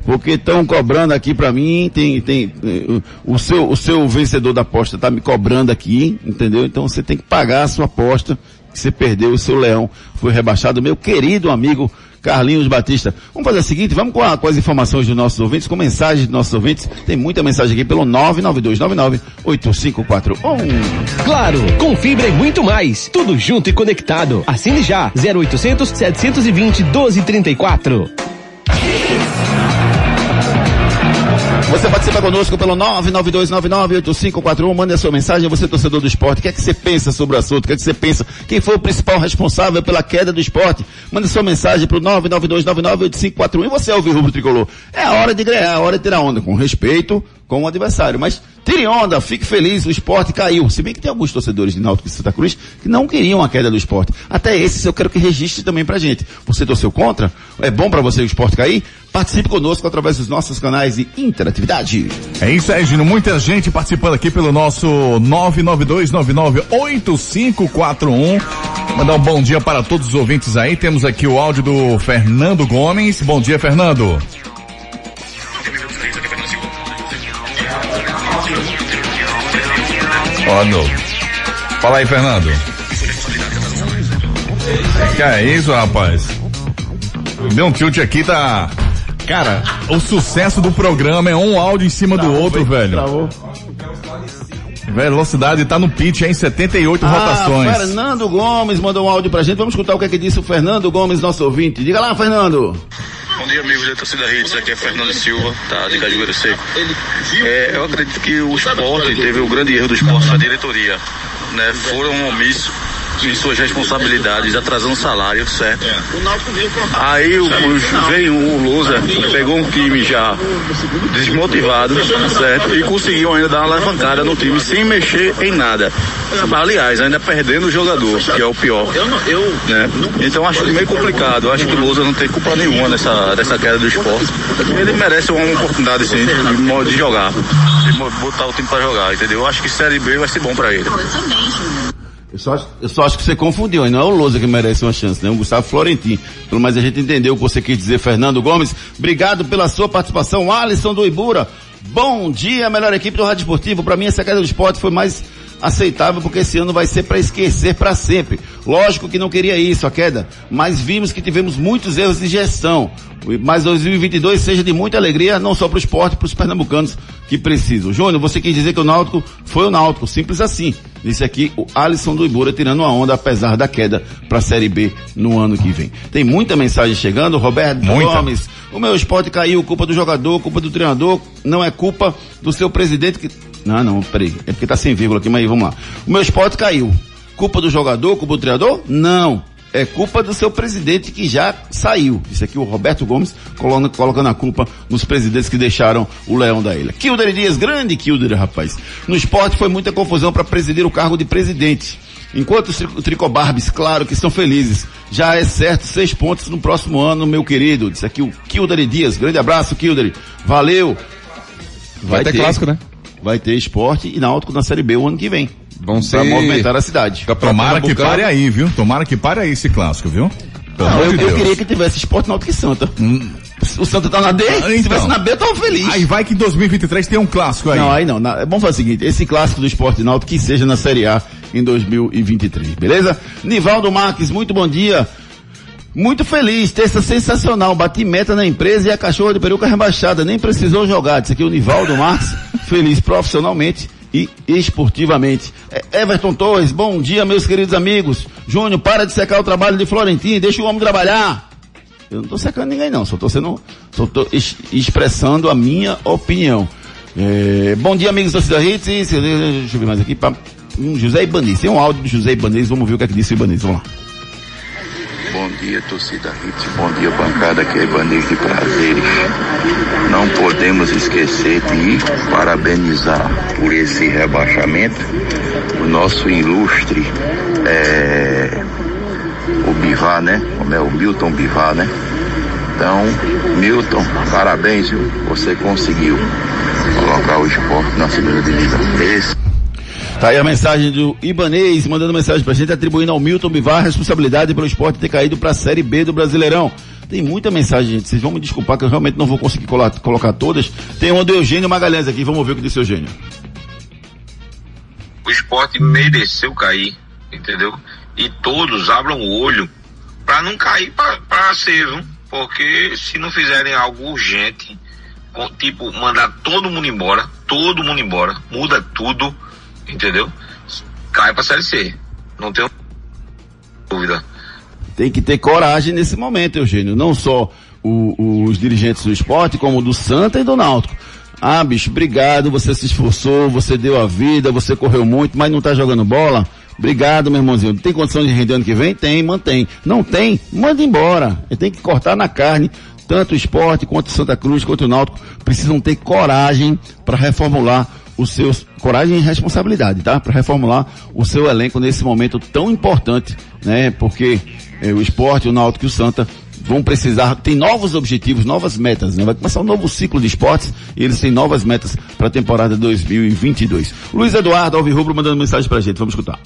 Speaker 4: porque estão cobrando aqui para mim, tem, tem, eh, o seu, o seu vencedor da aposta está me cobrando aqui, entendeu? Então você tem que pagar a sua aposta, que você perdeu, o seu leão foi rebaixado, meu querido amigo Carlinhos Batista. Vamos fazer o seguinte, vamos com, a- com as informações dos nossos ouvintes, com mensagens dos nossos ouvintes, tem muita mensagem aqui pelo 992998541.
Speaker 2: Claro, com fibra e muito mais. Tudo junto e conectado. Assine já. 0800 720 1234.
Speaker 4: Você participa conosco pelo 992998541, mande a sua mensagem, você torcedor do esporte, o que é que você pensa sobre o assunto, o que é que você pensa, quem foi o principal responsável pela queda do esporte, mande sua mensagem pro 992998541 e você é o Rubro Tricolor. É a hora de ganhar, é a hora de tirar onda, com respeito com o adversário, mas tire onda, fique feliz, o esporte caiu, se bem que tem alguns torcedores de Náutico e Santa Cruz que não queriam a queda do esporte, até esses eu quero que registre também pra gente, você torceu contra? É bom pra você o esporte cair? Participe conosco através dos nossos canais de interatividade.
Speaker 1: É isso aí, Gino. Muita gente participando aqui pelo nosso 992998541. Mandar um bom dia para todos os ouvintes aí. Temos aqui o áudio do Fernando Gomes. Bom dia, Fernando. Novo. Fala aí, Fernando. Que é isso, rapaz? Deu um tilt aqui, tá. Cara, o sucesso do programa é um áudio em cima do outro, velho. Velocidade tá no pitch, hein? 78 rotações.
Speaker 4: Ah, Fernando Gomes mandou um áudio pra gente. Vamos escutar o que é que disse o Fernando Gomes, nosso ouvinte. Diga lá, Fernando.
Speaker 9: Bom dia, amigos da torcida Hits. Aqui é Fernando Silva, tá, de Cajueiro Seco. É, eu acredito que o esporte teve o grande erro do esporte na diretoria. Né? Foram omissos em suas responsabilidades, atrasando salário, certo? Aí o, o- veio o Lousa, pegou um time já desmotivado, certo? E conseguiu ainda dar uma alavancada no time sem mexer em nada. Aliás, ainda perdendo o jogador, que é o pior. né? Então acho meio complicado. Acho que o Lousa não tem culpa nenhuma nessa, nessa queda do esporte. Ele merece uma oportunidade sim, de, de jogar. De botar o time pra jogar, entendeu? Acho que Série B vai ser bom pra ele.
Speaker 4: Eu só, acho, eu só acho que você confundiu, não é o Lousa que merece uma chance, né? O Gustavo Florentin. Pelo mais a gente entendeu o que você quis dizer, Fernando Gomes. Obrigado pela sua participação. Alisson do Ibura. Bom dia, melhor equipe do Rádio Esportivo. Para mim, essa queda do esporte foi mais aceitável porque esse ano vai ser para esquecer para sempre. Lógico que não queria isso, a queda, mas vimos que tivemos muitos erros de gestão. Mas 2022 seja de muita alegria, não só para o esporte, para os pernambucanos que precisam. Júnior, você quis dizer que o Náutico foi o Náutico, simples assim. Disse aqui o Alisson do Ibura tirando uma onda apesar da queda para a Série B no ano que vem. Tem muita mensagem chegando, Roberto
Speaker 1: Muita.
Speaker 4: Gomes. O meu esporte caiu, culpa do jogador, culpa do treinador, não é culpa do seu presidente que. Não, não, peraí. É porque tá sem vírgula aqui, mas aí, vamos lá. O meu esporte caiu. Culpa do jogador, culpa do treinador? Não. É culpa do seu presidente que já saiu. Isso aqui o Roberto Gomes colocando, colocando a culpa nos presidentes que deixaram o leão da ilha. Kilder Dias, grande Kilder, rapaz. No esporte foi muita confusão para presidir o cargo de presidente. Enquanto os tri- tricobarbes, claro que estão felizes. Já é certo seis pontos no próximo ano, meu querido. Disse aqui o Kildare Dias. Grande abraço, Kildare. Valeu.
Speaker 7: Vai ter clássico, né?
Speaker 4: Vai ter esporte e náutico na Série B o ano que vem.
Speaker 7: Vão
Speaker 4: Pra
Speaker 7: ser...
Speaker 4: movimentar a cidade.
Speaker 1: Tomara que pare aí, viu? Tomara que pare aí esse clássico, viu?
Speaker 4: Não, eu,
Speaker 1: de
Speaker 4: eu queria que tivesse esporte náutico e Santa. O Santa tá na D,
Speaker 1: Ah,
Speaker 4: se
Speaker 1: então.
Speaker 4: tivesse na B eu tava feliz.
Speaker 1: Aí vai que em 2023 tem um clássico aí.
Speaker 4: Não, aí não. na- vamos fazer o seguinte, esse clássico do esporte náutico que seja na Série A em 2023, beleza? Nivaldo Marques, muito bom dia. Muito feliz, terça sensacional, bati meta na empresa e a cachorra de peruca rebaixada, nem precisou jogar. Disse aqui o Nivaldo Marques, feliz profissionalmente e esportivamente. É, Everton Torres, bom dia meus queridos amigos. Júnior, para de secar o trabalho de Florentino, deixa o homem trabalhar. Eu não estou secando ninguém não, só estou sendo, só tô es- expressando a minha opinião. É, bom dia amigos da Torcida Hits, deixa eu ver mais aqui, pra, hum, José Ibanez, tem um áudio do José Ibanez, vamos ver o que é que disse o Ibanez, vamos lá.
Speaker 10: Bom dia, torcida Hits. Bom dia, bancada. Aqui é Ibanez de Prazeres. Não podemos esquecer de parabenizar por esse rebaixamento o nosso ilustre é, o Bivar, né? Como é o Milton Bivar, né? Então, Milton, parabéns, viu? Você conseguiu colocar o esporte na segunda divisão. Esse
Speaker 4: Tá aí a mensagem do Ibanez, mandando mensagem pra gente, atribuindo ao Milton Bivar a responsabilidade pelo esporte ter caído pra Série B do Brasileirão. Tem muita mensagem, gente. Vocês vão me desculpar que eu realmente não vou conseguir colar- colocar todas. Tem uma do Eugênio Magalhães aqui, vamos ver o que disse o Eugênio.
Speaker 11: o esporte mereceu cair, entendeu? E todos abram o olho para não cair para viu? porque se não fizerem algo urgente, tipo mandar todo mundo embora, todo mundo embora, muda tudo, entendeu? Cai para série C, não tenho dúvida.
Speaker 4: Tem que ter coragem nesse momento, Eugênio. Não só o- os dirigentes do esporte, como do Santa e do Náutico. Ah, bicho, obrigado, você se esforçou, você deu a vida, você correu muito, mas não tá jogando bola? Obrigado, meu irmãozinho. Tem condição de render ano que vem? Tem, mantém. Não tem? Manda embora. Tem que cortar na carne. Tanto o esporte, quanto o Santa Cruz, quanto o Náutico, precisam ter coragem para reformular os seus, coragem e responsabilidade, tá? Para reformular o seu elenco nesse momento tão importante, né? Porque eh, o esporte, o Náutico e o Santa vão precisar, tem novos objetivos, novas metas, né? Vai começar um novo ciclo de esportes e eles têm novas metas para a temporada 2022. Luiz Eduardo Alvirrubro mandando mensagem pra gente, vamos escutar.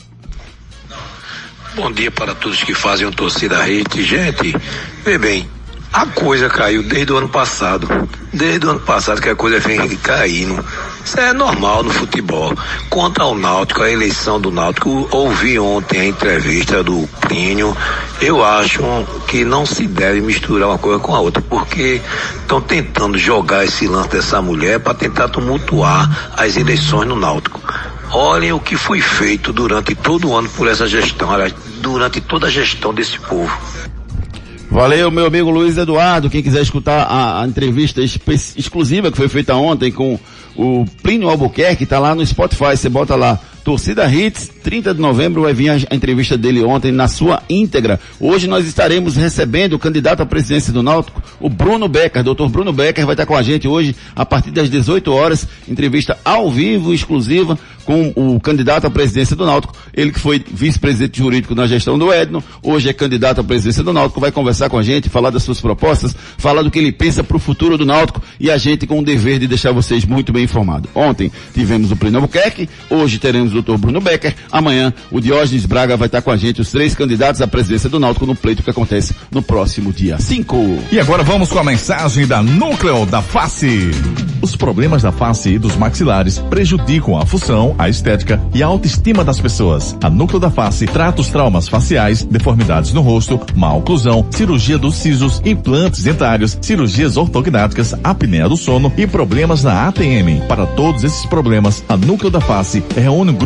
Speaker 12: Bom dia para todos que fazem o torcida rede. Gente, vê bem, a coisa caiu desde o ano passado. Desde o ano passado que a coisa vem caindo. Isso é normal no futebol. Quanto ao Náutico, a eleição do Náutico, ouvi ontem a entrevista do Plínio. Eu acho que não se deve misturar uma coisa com a outra, porque estão tentando jogar esse lance dessa mulher para tentar tumultuar as eleições no Náutico. Olhem o que foi feito durante todo o ano por essa gestão, aliás, durante toda a gestão desse povo.
Speaker 4: Valeu, meu amigo Luiz Eduardo. Quem quiser escutar a, a entrevista exclusiva que foi feita ontem com o Plínio Albuquerque, tá lá no Spotify. Você bota lá, Torcida Hits, 30 de novembro vai vir a, entrevista dele ontem na sua íntegra. Hoje nós estaremos recebendo o candidato à presidência do Náutico, o Bruno Becker. Doutor Bruno Becker vai estar com a gente hoje a partir das 18 horas. Entrevista ao vivo, exclusiva, com o candidato à presidência do Náutico. Ele que foi vice-presidente jurídico na gestão do Edno, hoje é candidato à presidência do Náutico, vai conversar com a gente, falar das suas propostas, falar do que ele pensa para o futuro do Náutico e a gente com o dever de deixar vocês muito bem informados. Ontem tivemos o Plínio Albuquerque, hoje teremos Dr. Bruno Becker, amanhã o Diógenes Braga vai estar com a gente, os três candidatos à presidência do Náutico no pleito que acontece no próximo dia 5.
Speaker 1: E agora vamos com a mensagem da Núcleo da Face. Os problemas da face e dos maxilares prejudicam a função, a estética e a autoestima das pessoas. A Núcleo da Face trata os traumas faciais, deformidades no rosto, má oclusão, cirurgia dos sisos, implantes dentários, cirurgias ortognáticas, apneia do sono e problemas na ATM. Para todos esses problemas, a Núcleo da Face reúne um grupo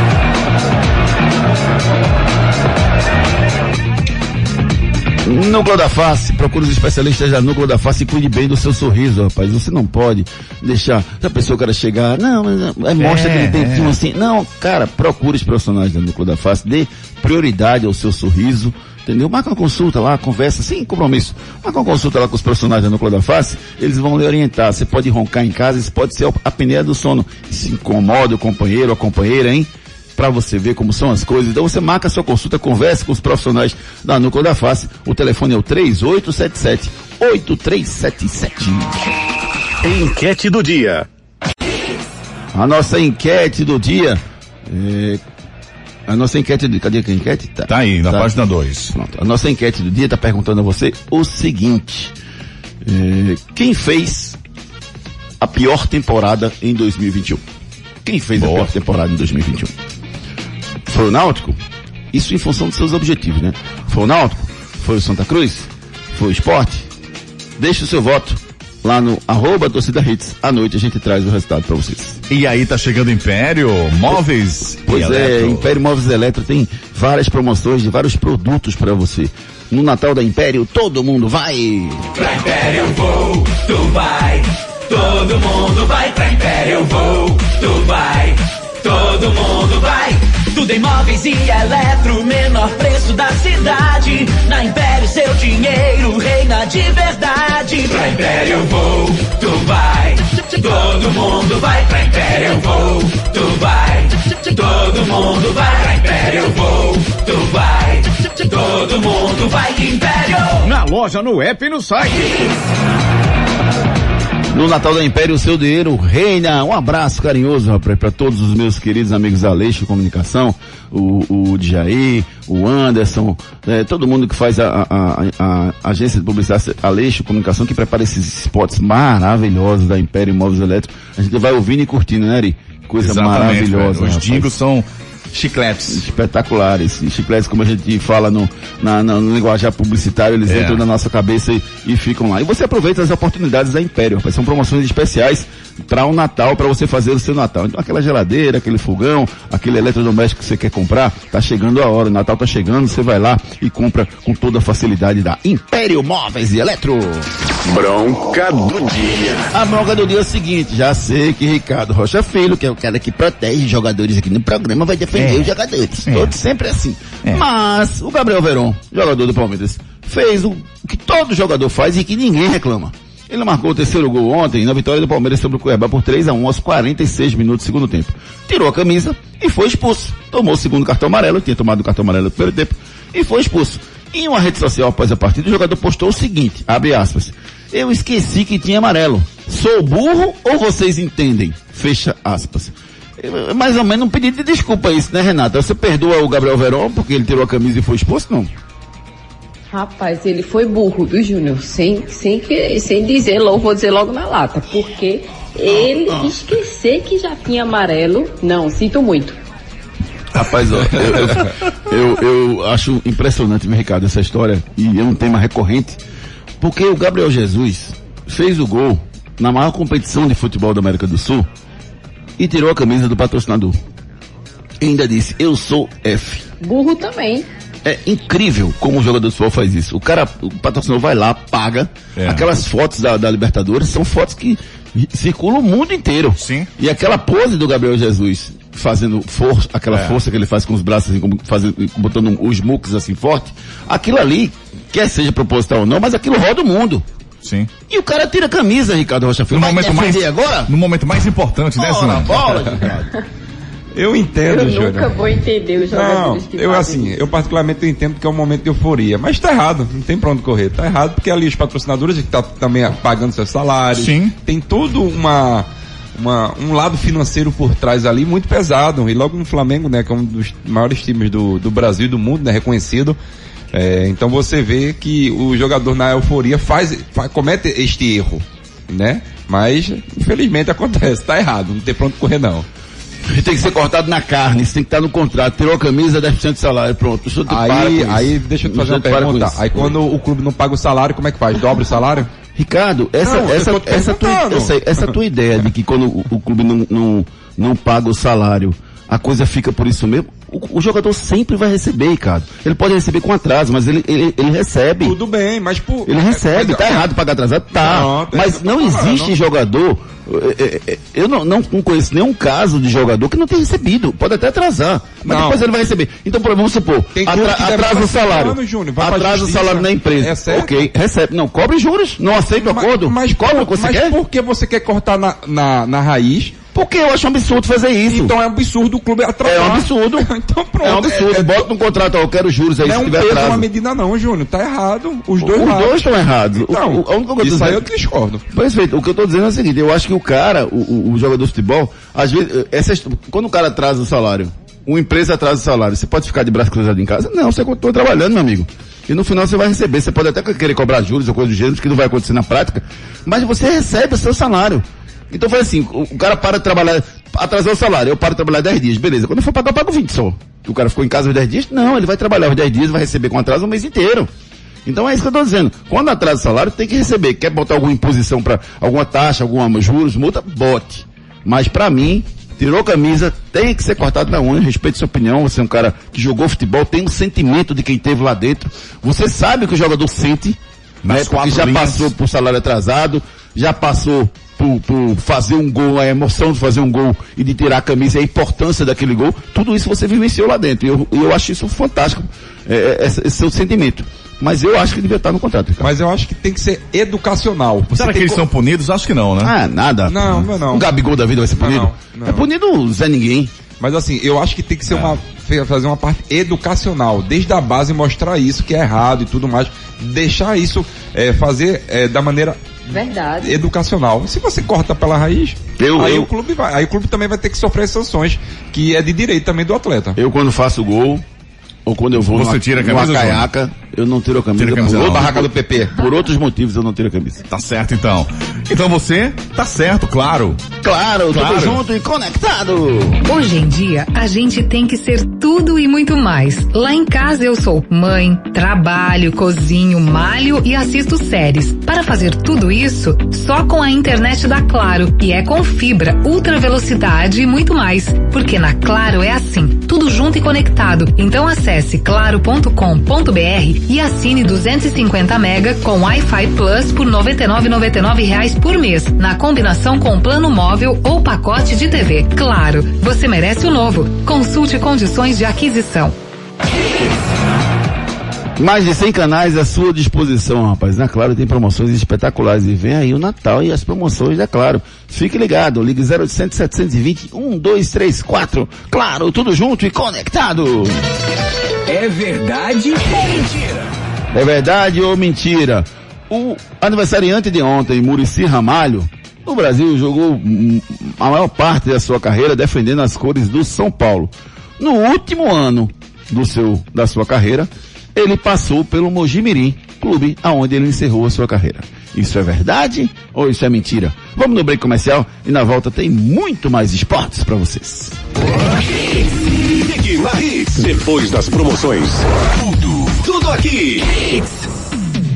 Speaker 4: Núcleo da Face, procure os especialistas da Núcleo da Face e cuide bem do seu sorriso, rapaz. Você não pode deixar a pessoa cara chegar, não, mas é, mostra
Speaker 1: É,
Speaker 4: aquele dentinho
Speaker 1: é.
Speaker 4: assim. Não, cara, procure os profissionais da Núcleo da Face, dê prioridade ao seu sorriso, entendeu? Marca uma consulta lá, conversa, sem compromisso. Marca uma consulta lá com os profissionais da Núcleo da Face, eles vão lhe orientar. Você pode roncar em casa, isso pode ser a apneia do sono. Se incomoda o companheiro ou a companheira, hein? Para você ver como são as coisas. Então você marca a sua consulta, converse com os profissionais da Núcleo da Face. O telefone é o 3877 8377.
Speaker 13: Enquete do dia.
Speaker 4: A nossa enquete do dia é, a nossa enquete do cadê a enquete? Tá,
Speaker 1: Tá aí, na página 2.
Speaker 4: Pronto. A nossa enquete do dia está perguntando a você o seguinte: é, quem fez a pior temporada em 2021? Quem fez a pior temporada em 2021? Foi o Náutico? Isso em função dos seus objetivos, né? Foi o Náutico? Foi o Santa Cruz? Foi o Esporte? Deixe o seu voto lá no arroba torcida hits. À noite a gente traz o resultado para vocês.
Speaker 1: E aí tá chegando o Império, móveis
Speaker 4: Pois
Speaker 1: e
Speaker 4: é,
Speaker 1: eletro.
Speaker 4: Império Móveis Eletro tem várias promoções de vários produtos para você. No Natal da Império, todo mundo vai!
Speaker 5: Pra Império eu vou, tu vai. Todo mundo vai pra Império eu vou, tu vai. Todo mundo vai. Tudo em móveis e eletro, menor preço da cidade. Na Império seu dinheiro reina de verdade. Pra Império eu vou, tu vai. Todo mundo vai pra Império eu vou, tu vai. Todo mundo vai pra Império eu vou, tu vai. Todo mundo vai Império.
Speaker 14: Na loja, no app e no site.
Speaker 4: No Natal da Império, o seu dinheiro reina. Um abraço carinhoso, rapaz, para todos os meus queridos amigos da Aleixo Comunicação, o, o Djaí, o Anderson, eh, todo mundo que faz a, a- a- a agência de publicidade Aleixo Comunicação, que prepara esses spots maravilhosos da Império Imóveis Elétricos. A gente vai ouvindo e curtindo, né, Ari? Coisa
Speaker 1: Exatamente,
Speaker 4: maravilhosa.
Speaker 1: velho. Os jingles são chicletes.
Speaker 4: Espetaculares. Chicletes, como a gente fala no, na, na- no linguajar publicitário, eles
Speaker 1: É.
Speaker 4: entram na nossa cabeça e, e ficam lá. E você aproveita as oportunidades da Império, rapaz. São promoções especiais para o Natal, para você fazer o seu Natal. Então aquela geladeira, aquele fogão, aquele eletrodoméstico que você quer comprar, tá chegando a hora. O Natal tá chegando, você vai lá e compra com toda a facilidade da Império Móveis e Eletro.
Speaker 13: Bronca do dia.
Speaker 4: A bronca do dia é o seguinte, já sei que Ricardo Rocha Filho, que é o cara que protege jogadores aqui no programa, vai defender
Speaker 1: É.
Speaker 4: os jogadores.
Speaker 1: É.
Speaker 4: Todos sempre assim.
Speaker 1: É.
Speaker 4: Mas o Gabriel Veron, jogador do Palmeiras, fez o que todo jogador faz e que ninguém reclama. Ele marcou o terceiro gol ontem na vitória do Palmeiras sobre o Cuiabá por 3 a 1 aos 46 minutos do segundo tempo. Tirou a camisa e foi expulso. Tomou o segundo cartão amarelo, tinha tomado o cartão amarelo no primeiro tempo, e foi expulso. Em uma rede social após a partida, o jogador postou o seguinte, abre aspas, eu esqueci que tinha amarelo. Sou burro ou vocês entendem? Fecha aspas. Mais ou menos um pedido de desculpa isso, né, Renata? Você perdoa o Gabriel Veron porque ele tirou a camisa e foi exposto, não?
Speaker 6: Rapaz, ele foi burro, viu, Júnior? Sem, sem, que, sem dizer, logo, vou dizer logo na lata. Porque ele esquecer que já tinha amarelo. Não, sinto muito.
Speaker 4: Rapaz, ó, eu, eu, eu- eu acho impressionante, meu Ricardo, essa história, e é um tema recorrente, porque o Gabriel Jesus fez o gol na maior competição de futebol da América do Sul e tirou a camisa do patrocinador. E ainda disse, eu sou F.
Speaker 6: Burro também.
Speaker 4: É incrível como o jogador de futebol faz isso. O cara, o patrocinador vai lá, paga.
Speaker 1: É.
Speaker 4: Aquelas fotos da, da Libertadores são fotos que circulam o mundo inteiro.
Speaker 1: Sim.
Speaker 4: E aquela pose do Gabriel Jesus fazendo força, aquela
Speaker 1: É.
Speaker 4: força que ele faz com os braços, assim, como fazendo, botando os mucos assim forte, aquilo ali, quer seja proposital ou não, mas aquilo roda o mundo.
Speaker 1: Sim.
Speaker 4: E o cara tira a camisa, Ricardo Rocha Filho.
Speaker 1: No
Speaker 4: Vai
Speaker 1: momento mais,
Speaker 4: agora?
Speaker 1: no momento mais importante, né,
Speaker 4: Ora, bola, Ricardo.
Speaker 7: Eu entendo,
Speaker 6: Eu
Speaker 7: Júnior.
Speaker 6: nunca vou entender os
Speaker 7: Não,
Speaker 6: jogadores que
Speaker 7: eu
Speaker 6: fazem
Speaker 7: assim,
Speaker 6: isso.
Speaker 7: eu particularmente entendo que é um momento de euforia, mas tá errado, não tem pra onde correr, tá errado porque ali os patrocinadores que tá também pagando seus salários,
Speaker 1: Sim.
Speaker 7: tem todo uma, uma, um lado financeiro por trás ali muito pesado, e logo no Flamengo, né, que é um dos maiores times do, do Brasil e do mundo, né, reconhecido, é, então você vê que o jogador na euforia faz, fa- comete este erro, né, mas infelizmente acontece, tá errado, não tem pra onde correr não.
Speaker 4: Tem que ser cortado na carne, isso tem que estar no contrato. Tirou a camisa, 10% de salário, pronto.
Speaker 7: Aí, aí, deixa eu te fazer uma pergunta. Aí quando o clube não paga o salário, como é que faz? Dobra o salário?
Speaker 4: Ricardo, essa,
Speaker 7: Não,
Speaker 4: essa, essa, tua, essa, essa tua ideia de que quando o, o clube não, não, não paga o salário, a coisa fica por isso mesmo, o, o jogador sempre vai receber, Ricardo. Ele pode receber com atraso, mas ele, ele, ele recebe.
Speaker 7: Tudo bem, mas por...
Speaker 4: Ele recebe,
Speaker 7: mas-
Speaker 4: tá errado pagar atrasado? Tá.
Speaker 7: Não, tem-
Speaker 4: mas não existe
Speaker 7: não.
Speaker 4: jogador, é, é, é, eu não, não, conheço nenhum caso de jogador que não tem recebido. Pode até atrasar, mas
Speaker 7: Não.
Speaker 4: depois ele vai receber. Então, por exemplo, vamos supor, atra- atrasa o salário.
Speaker 7: anos, Júnior,
Speaker 4: atrasa o salário na empresa.
Speaker 7: É certo?
Speaker 4: Ok, recebe. Não, cobre juros, não aceita o acordo.
Speaker 7: Mas,
Speaker 4: cobra o que você
Speaker 7: mas
Speaker 4: quer?
Speaker 7: por que você quer cortar na, na, na raiz?
Speaker 4: Porque eu acho um absurdo fazer isso.
Speaker 7: Então é um absurdo o clube atrasar.
Speaker 4: É um absurdo.
Speaker 7: então pronto.
Speaker 4: É um absurdo. Bota no contrato, ó, eu quero juros aí
Speaker 7: Não é
Speaker 4: se
Speaker 7: um
Speaker 4: tiver
Speaker 7: peso,
Speaker 4: atraso.
Speaker 7: uma medida não, Júnior. Tá errado. Os dois
Speaker 4: Os
Speaker 7: lados.
Speaker 4: dois estão errados. O-
Speaker 7: Então,
Speaker 4: o- a única coisa que eu tô
Speaker 7: isso aí eu
Speaker 4: dizendo-
Speaker 7: discordo.
Speaker 4: Perfeito. O que eu tô dizendo é o seguinte, eu acho que o cara, o, o- o jogador de futebol, às vezes, essas, quando o cara atrasa o salário, uma empresa atrasa o salário, você pode ficar de braço cruzado em casa? Não, você continua trabalhando, meu amigo. E no final você vai receber. Você pode até querer cobrar juros ou coisa do gênero, que não vai acontecer na prática, mas você recebe o seu salário. Então foi assim, o, cara para de trabalhar, atrasou o salário, eu paro de trabalhar 10 dias, beleza. Quando eu for pagar, eu pago 20 só. O cara ficou em casa os 10 dias? Não, ele vai trabalhar os 10 dias, vai receber com atraso o mês inteiro. Então é isso que eu estou dizendo. Quando atrasa o salário, tem que receber. Quer botar alguma imposição para alguma taxa, alguma juros, multa, bote. Mas para mim, tirou camisa, tem que ser cortado na unha, respeito sua opinião. Você é um cara que jogou futebol, tem um sentimento de quem teve lá dentro. Você sabe que o jogador sente, né? Porque
Speaker 1: quatro
Speaker 4: já
Speaker 1: linhas.
Speaker 4: passou por salário atrasado, já passou por, por fazer um gol, a emoção de fazer um gol e de tirar a camisa, e a importância daquele gol, tudo isso você vivenciou lá dentro. E eu, eu acho isso fantástico, é, é, esse, esse seu sentimento. Mas eu acho que devia estar no contrato, Ricardo.
Speaker 7: Mas eu acho que tem que ser educacional. Você
Speaker 1: Será que eles
Speaker 7: co-
Speaker 1: são punidos? Acho que não, né?
Speaker 4: Ah, nada.
Speaker 7: Não, não, não.
Speaker 4: Um Gabigol da vida vai ser punido?
Speaker 7: não, não.
Speaker 4: É punido o Zé Ninguém.
Speaker 7: Mas assim, eu acho que tem que
Speaker 4: É.
Speaker 7: ser uma fe- fazer uma parte educacional, desde a base mostrar isso que é errado e tudo mais, deixar isso é, fazer é, da maneira
Speaker 6: Verdade.
Speaker 7: educacional. Se você corta pela raiz,
Speaker 4: Eu-
Speaker 7: aí
Speaker 4: eu-
Speaker 7: o clube vai, aí o clube também vai ter que sofrer sanções, que é de direito também do atleta.
Speaker 4: Eu quando faço gol, ou quando eu vou
Speaker 1: Você
Speaker 4: numa,
Speaker 1: tira a
Speaker 4: numa
Speaker 1: camisa,
Speaker 4: caiaca, eu não tiro a camisa.
Speaker 1: Tira a camisa
Speaker 4: por,
Speaker 1: não.
Speaker 4: outros-
Speaker 1: Barraca do
Speaker 7: PP.
Speaker 4: por outros motivos eu não tiro a camisa.
Speaker 1: Tá certo então. Então você tá certo, claro.
Speaker 4: Claro,
Speaker 1: Claro.
Speaker 4: tudo junto e conectado.
Speaker 15: Hoje em dia, a gente tem que ser tudo e muito mais. Lá em casa eu sou mãe, trabalho, cozinho, malho e assisto séries. Para fazer tudo isso, só com a internet da Claro. E é com fibra, ultra velocidade e muito mais. Porque na Claro é assim, tudo junto e conectado. Então acesse claro.com.br e assine 250 mega com Wi-Fi Plus por 99,99 reais por mês, na combinação com plano móvel ou pacote de TV. Claro, você merece o novo. Consulte condições de aquisição.
Speaker 4: Mais de 100 canais à sua disposição, rapaz. Na Claro tem promoções espetaculares. E vem aí o Natal e as promoções da Claro. Fique ligado, ligue 0800 720 1234. Claro, tudo junto e conectado.
Speaker 14: É verdade ou mentira?
Speaker 4: É verdade ou mentira? O aniversariante de ontem, Murici Ramalho, no Brasil jogou a maior parte da sua carreira defendendo as cores do São Paulo. No último ano do seu, da sua carreira, ele passou pelo Mojimirim, clube aonde ele encerrou a sua carreira. Isso é verdade ou isso é mentira? Vamos no break comercial e na volta tem muito mais esportes para vocês.
Speaker 13: Depois das promoções. Tudo, tudo aqui.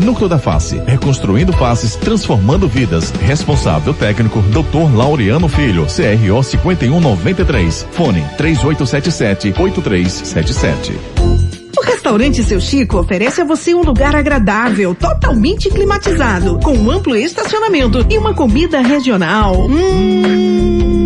Speaker 1: Núcleo da Face, reconstruindo faces, transformando vidas. Responsável técnico, Dr. Laureano Filho, CRO 5193. Fone 3877-8377.
Speaker 3: O restaurante Seu Chico oferece a você um lugar agradável, totalmente climatizado, com um amplo estacionamento e uma comida regional. Hum,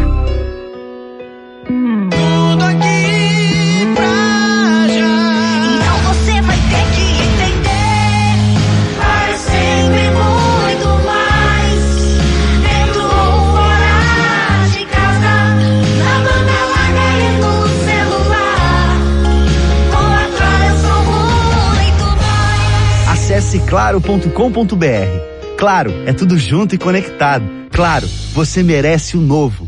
Speaker 16: Acesse claro.com.br. Claro, é tudo junto e conectado. Claro, você merece o novo.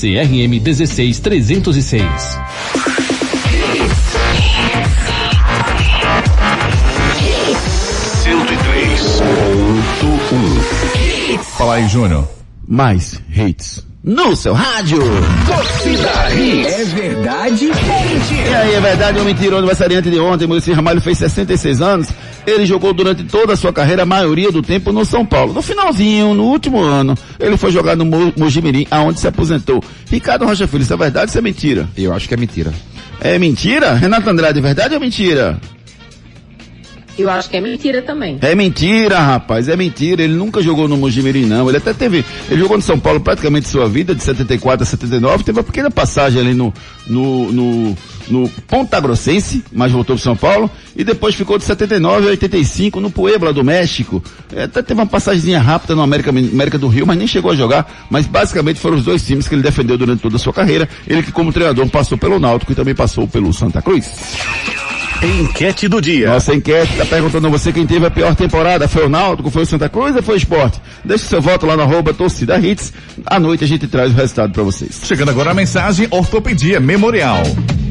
Speaker 17: CRM 16306.
Speaker 1: Fala aí, Júnior.
Speaker 4: Mais hits. No seu rádio.
Speaker 14: Torcida Hits. É verdade ou mentira?
Speaker 4: E aí, é verdade ou mentira? O aniversariante de ontem, Muricy Ramalho, fez 66 anos. Ele jogou durante toda a sua carreira, a maioria do tempo, no São Paulo. No finalzinho, no último ano, ele foi jogar no Mo- Mojimirim, aonde se aposentou. Ricardo Rocha Filho, isso é verdade ou isso é mentira?
Speaker 7: Eu acho que é mentira.
Speaker 4: É mentira? Renato Andrade, é verdade ou mentira?
Speaker 6: Eu acho que é mentira também.
Speaker 4: É mentira, rapaz, é mentira. Ele nunca jogou no Mojimirim, não. Ele até teve. Ele jogou no São Paulo praticamente sua vida, de 74 a 79. Teve uma pequena passagem ali no. no, no no Ponta Grossense, mas voltou para São Paulo, e depois ficou de 79 a 85 no Puebla do México. É, Até teve uma passagemzinha rápida no América, América do Rio, mas nem chegou a jogar. Mas basicamente foram os dois times que ele defendeu durante toda a sua carreira. Ele que como treinador passou pelo Náutico e também passou pelo Santa Cruz.
Speaker 13: Enquete do dia.
Speaker 4: Nossa enquete está perguntando a você quem teve a pior temporada. Foi o Náutico, foi o Santa Cruz ou foi o Esporte? Deixe seu voto lá no arroba torcida hits. À noite a gente traz o resultado para vocês.
Speaker 1: Chegando agora a mensagem Ortopedia Memorial.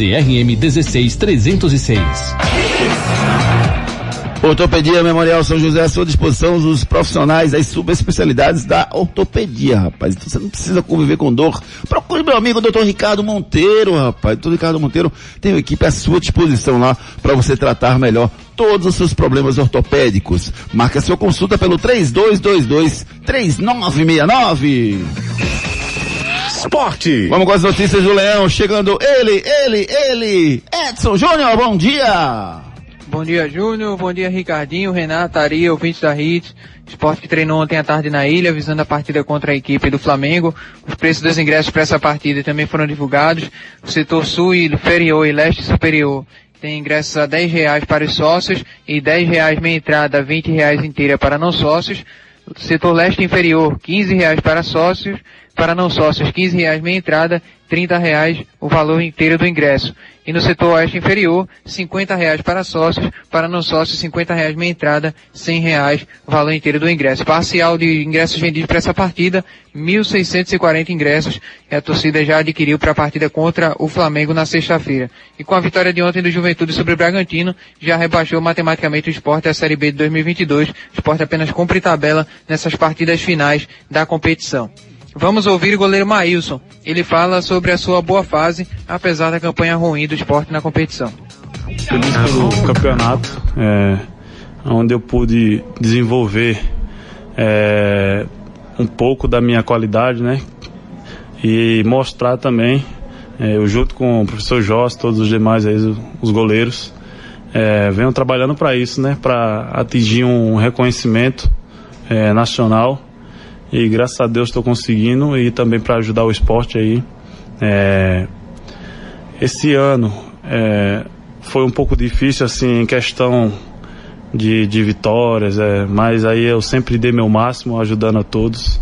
Speaker 17: CRM 16306.
Speaker 4: Ortopedia Memorial São José à sua disposição, os profissionais das subespecialidades da ortopedia, rapaz. Então você não precisa conviver com dor. Procure meu amigo Dr. Ricardo Monteiro, rapaz. Dr. Ricardo Monteiro tem uma equipe à sua disposição lá para você tratar melhor todos os seus problemas ortopédicos. Marque a sua consulta pelo 3222 3969.
Speaker 13: Esporte.
Speaker 4: Vamos com as notícias do Leão. Chegando ele, ele, ele, Edson Júnior, bom dia!
Speaker 18: Bom dia, Júnior. Bom dia, Ricardinho, Renato, Ari, ouvintes da Hits. Esporte que treinou ontem à tarde na ilha, visando a partida contra a equipe do Flamengo. Os preços dos ingressos para essa partida também foram divulgados. O setor sul e inferior e leste superior tem ingressos a 10 reais para os sócios e 10 reais meia entrada, 20 reais inteira para não sócios. Setor leste inferior, 15 reais para sócios, para não sócios, 15 reais meia entrada, 30 reais o valor inteiro do ingresso. E no setor oeste inferior, 50 reais para sócios, para não sócios, 50 reais meia entrada, 100 reais valor inteiro do ingresso. Parcial de ingressos vendidos para essa partida, 1.640 ingressos e a torcida já adquiriu para a partida contra o Flamengo na sexta-feira. E com a vitória de ontem do Juventude sobre o Bragantino, já rebaixou matematicamente o esporte à Série B de 2022. O esporte apenas cumpre tabela nessas partidas finais da competição. Vamos ouvir o goleiro Maílson. Ele fala sobre a sua boa fase, apesar da campanha ruim do esporte na competição.
Speaker 19: Feliz pelo campeonato, é, onde eu pude desenvolver é, um pouco da minha qualidade, né? E mostrar também, é, eu junto com o professor Joss, todos os demais aí, os- os goleiros, é, venho trabalhando para isso, né? Para atingir um reconhecimento é, nacional e graças a Deus estou conseguindo e também para ajudar o esporte aí. É, esse ano é, foi um pouco difícil assim em questão de, de vitórias, é, mas aí eu sempre dei meu máximo ajudando a todos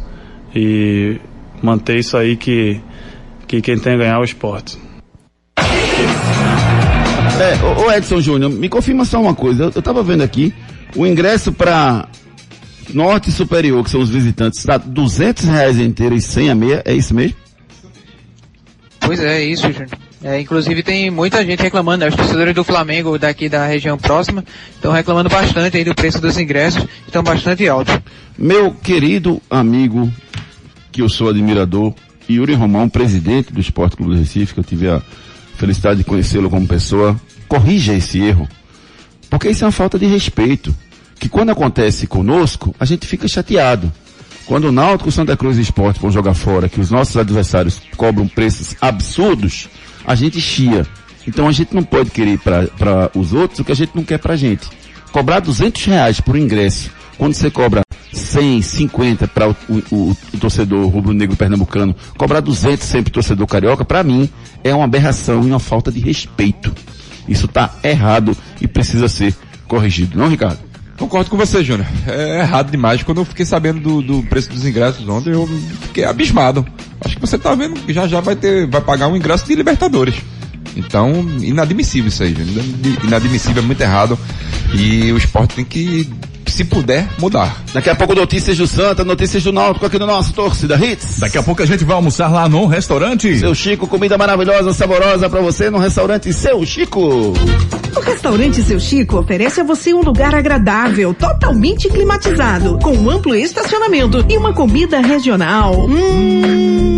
Speaker 19: e manter isso aí que, que quem tem a ganhar é o esporte.
Speaker 4: É, ô Edson Júnior, me confirma só uma coisa. Eu, eu tava vendo aqui, o ingresso para Norte Superior, que são os visitantes, está 200 reais inteiro e 100 a meia, é isso mesmo?
Speaker 18: Pois é, é isso, Júnior. É, inclusive tem muita gente reclamando, né? os torcedores do Flamengo daqui da região próxima estão reclamando bastante aí do preço dos ingressos, estão bastante altos.
Speaker 4: Meu querido amigo, que eu sou admirador, Yuri Romão, presidente do Esporte Clube do Recife, que eu tive a felicidade de conhecê-lo como pessoa, corrija esse erro. Porque isso é uma falta de respeito. Que quando acontece conosco, a gente fica chateado. Quando o Náutico, Santa Cruz e Esporte vão jogar fora, que os nossos adversários cobram preços absurdos, a gente chia. Então a gente não pode querer para os outros o que a gente não quer para a gente. Cobrar 200 reais por ingresso, quando você cobra 100, 50 para o, o, o, torcedor rubro-negro pernambucano, cobrar 200 sempre torcedor carioca, para mim é uma aberração e uma falta de respeito. Isso está errado e precisa ser corrigido, não, Ricardo?
Speaker 7: Concordo com você, Júnior. É errado demais. Quando eu fiquei sabendo do, do, preço dos ingressos ontem, eu fiquei abismado. Acho que você tá vendo que já já vai ter, vai pagar um ingresso de Libertadores. Então, inadmissível isso aí, Júnior. Inadmissível, é muito errado. E o esporte tem que, se puder, mudar.
Speaker 4: Daqui a pouco notícias do Santa, notícias do Náutico aqui no nosso Torcida Hits.
Speaker 1: Daqui a pouco a gente vai almoçar lá no restaurante.
Speaker 4: Seu Chico, comida maravilhosa, saborosa para você no restaurante Seu Chico.
Speaker 3: O restaurante Seu Chico oferece a você um lugar agradável, totalmente climatizado, com um amplo estacionamento e uma comida regional. Hum,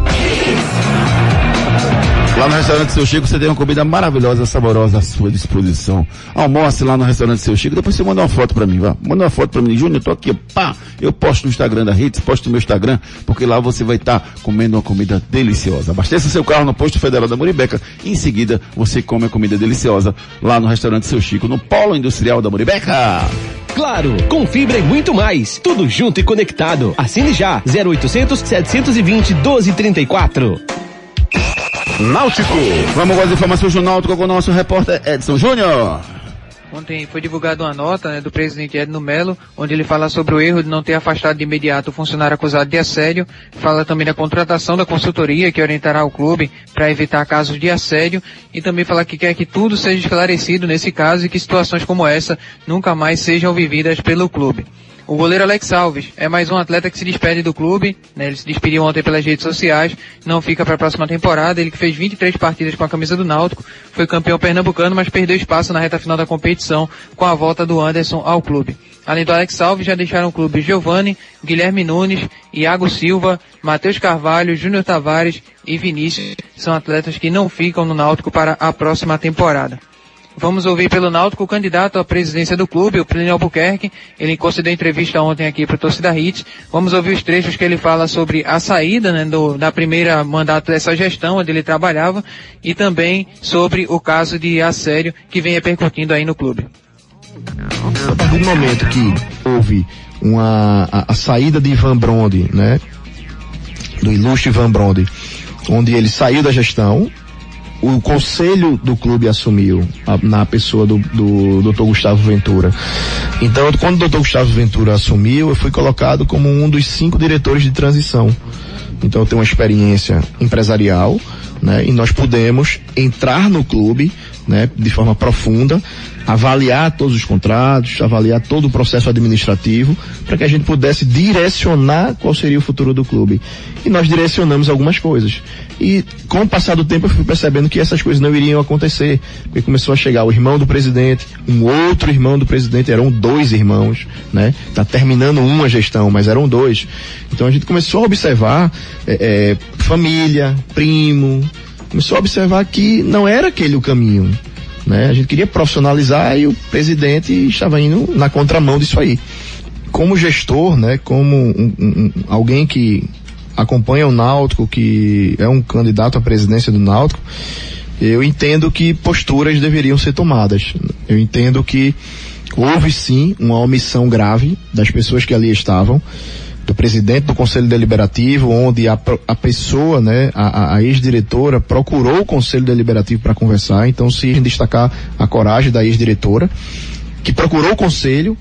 Speaker 4: Lá no restaurante Seu Chico você tem uma comida maravilhosa, saborosa à sua disposição. Almoce lá no restaurante Seu Chico, depois você manda uma foto pra mim, vá. Manda uma foto pra mim, Júnior, tô aqui, pá. Eu posto no Instagram da Hits, posto no meu Instagram, porque lá você vai estar tá comendo uma comida deliciosa. Abasteça seu carro no posto federal da Muribeca. Em seguida, você come a comida deliciosa lá no restaurante Seu Chico, no Polo Industrial da Muribeca.
Speaker 2: Claro, com fibra e muito mais. Tudo junto e conectado. Assine já. 0800 720 1234.
Speaker 4: Náutico. Vamos com as informações do Náutico com o nosso repórter Edson Júnior.
Speaker 18: Ontem foi divulgada uma nota né, do presidente Edno Melo, onde ele fala sobre o erro de não ter afastado de imediato o funcionário acusado de assédio, fala também da contratação da consultoria que orientará o clube para evitar casos de assédio e também fala que quer que tudo seja esclarecido nesse caso e que situações como essa nunca mais sejam vividas pelo clube. O goleiro Alex Alves é mais um atleta que se despede do clube, né? Ele se despediu ontem pelas redes sociais, não fica para a próxima temporada. Ele que fez 23 partidas com a camisa do Náutico, foi campeão pernambucano, mas perdeu espaço na reta final da competição com a volta do Anderson ao clube. Além do Alex Alves, já deixaram o clube Giovanni, Guilherme Nunes, Iago Silva, Matheus Carvalho, Júnior Tavares e Vinícius. São atletas que não ficam no Náutico para a próxima temporada. Vamos ouvir pelo Náutico o candidato à presidência do clube, o Plínio Albuquerque. Ele concedeu entrevista ontem aqui para o Torcida Hits. Vamos ouvir os trechos que ele fala sobre a saída né, do, da primeira mandato dessa gestão, onde ele trabalhava, e também sobre o caso de assédio que vem repercutindo aí no clube.
Speaker 20: A partir do momento que houve uma, a, a saída de Ivan Bronde, né, do ilustre Ivan Bronde, onde ele saiu da gestão, o conselho do clube assumiu a, na pessoa do, do Dr. Gustavo Ventura. Então, quando o Dr. Gustavo Ventura assumiu, eu fui colocado como um dos cinco diretores de transição. Então, eu tenho uma experiência empresarial, né? E nós pudemos entrar no clube, né? De forma profunda, avaliar todos os contratos, avaliar todo o processo administrativo, para que a gente pudesse direcionar qual seria o futuro do clube. E nós direcionamos algumas coisas. E com o passar do tempo eu fui percebendo que essas coisas não iriam acontecer, porque começou a chegar o irmão do presidente, um outro irmão do presidente, eram dois irmãos, né? Tá terminando uma gestão, mas eram dois. Então a gente começou a observar é, é, família, primo, começou a observar que não era aquele o caminho. Né? A gente queria profissionalizar e o presidente estava indo na contramão disso aí. Como gestor, né, como um, um, alguém que acompanha o Náutico, que é um candidato à presidência do Náutico, eu entendo que posturas deveriam ser tomadas. Eu entendo que houve sim uma omissão grave das pessoas que ali estavam, do presidente do Conselho Deliberativo, onde a, a pessoa, né, a, a ex-diretora, procurou o Conselho Deliberativo para conversar. Então, se destacar a coragem da ex-diretora, que procurou o Conselho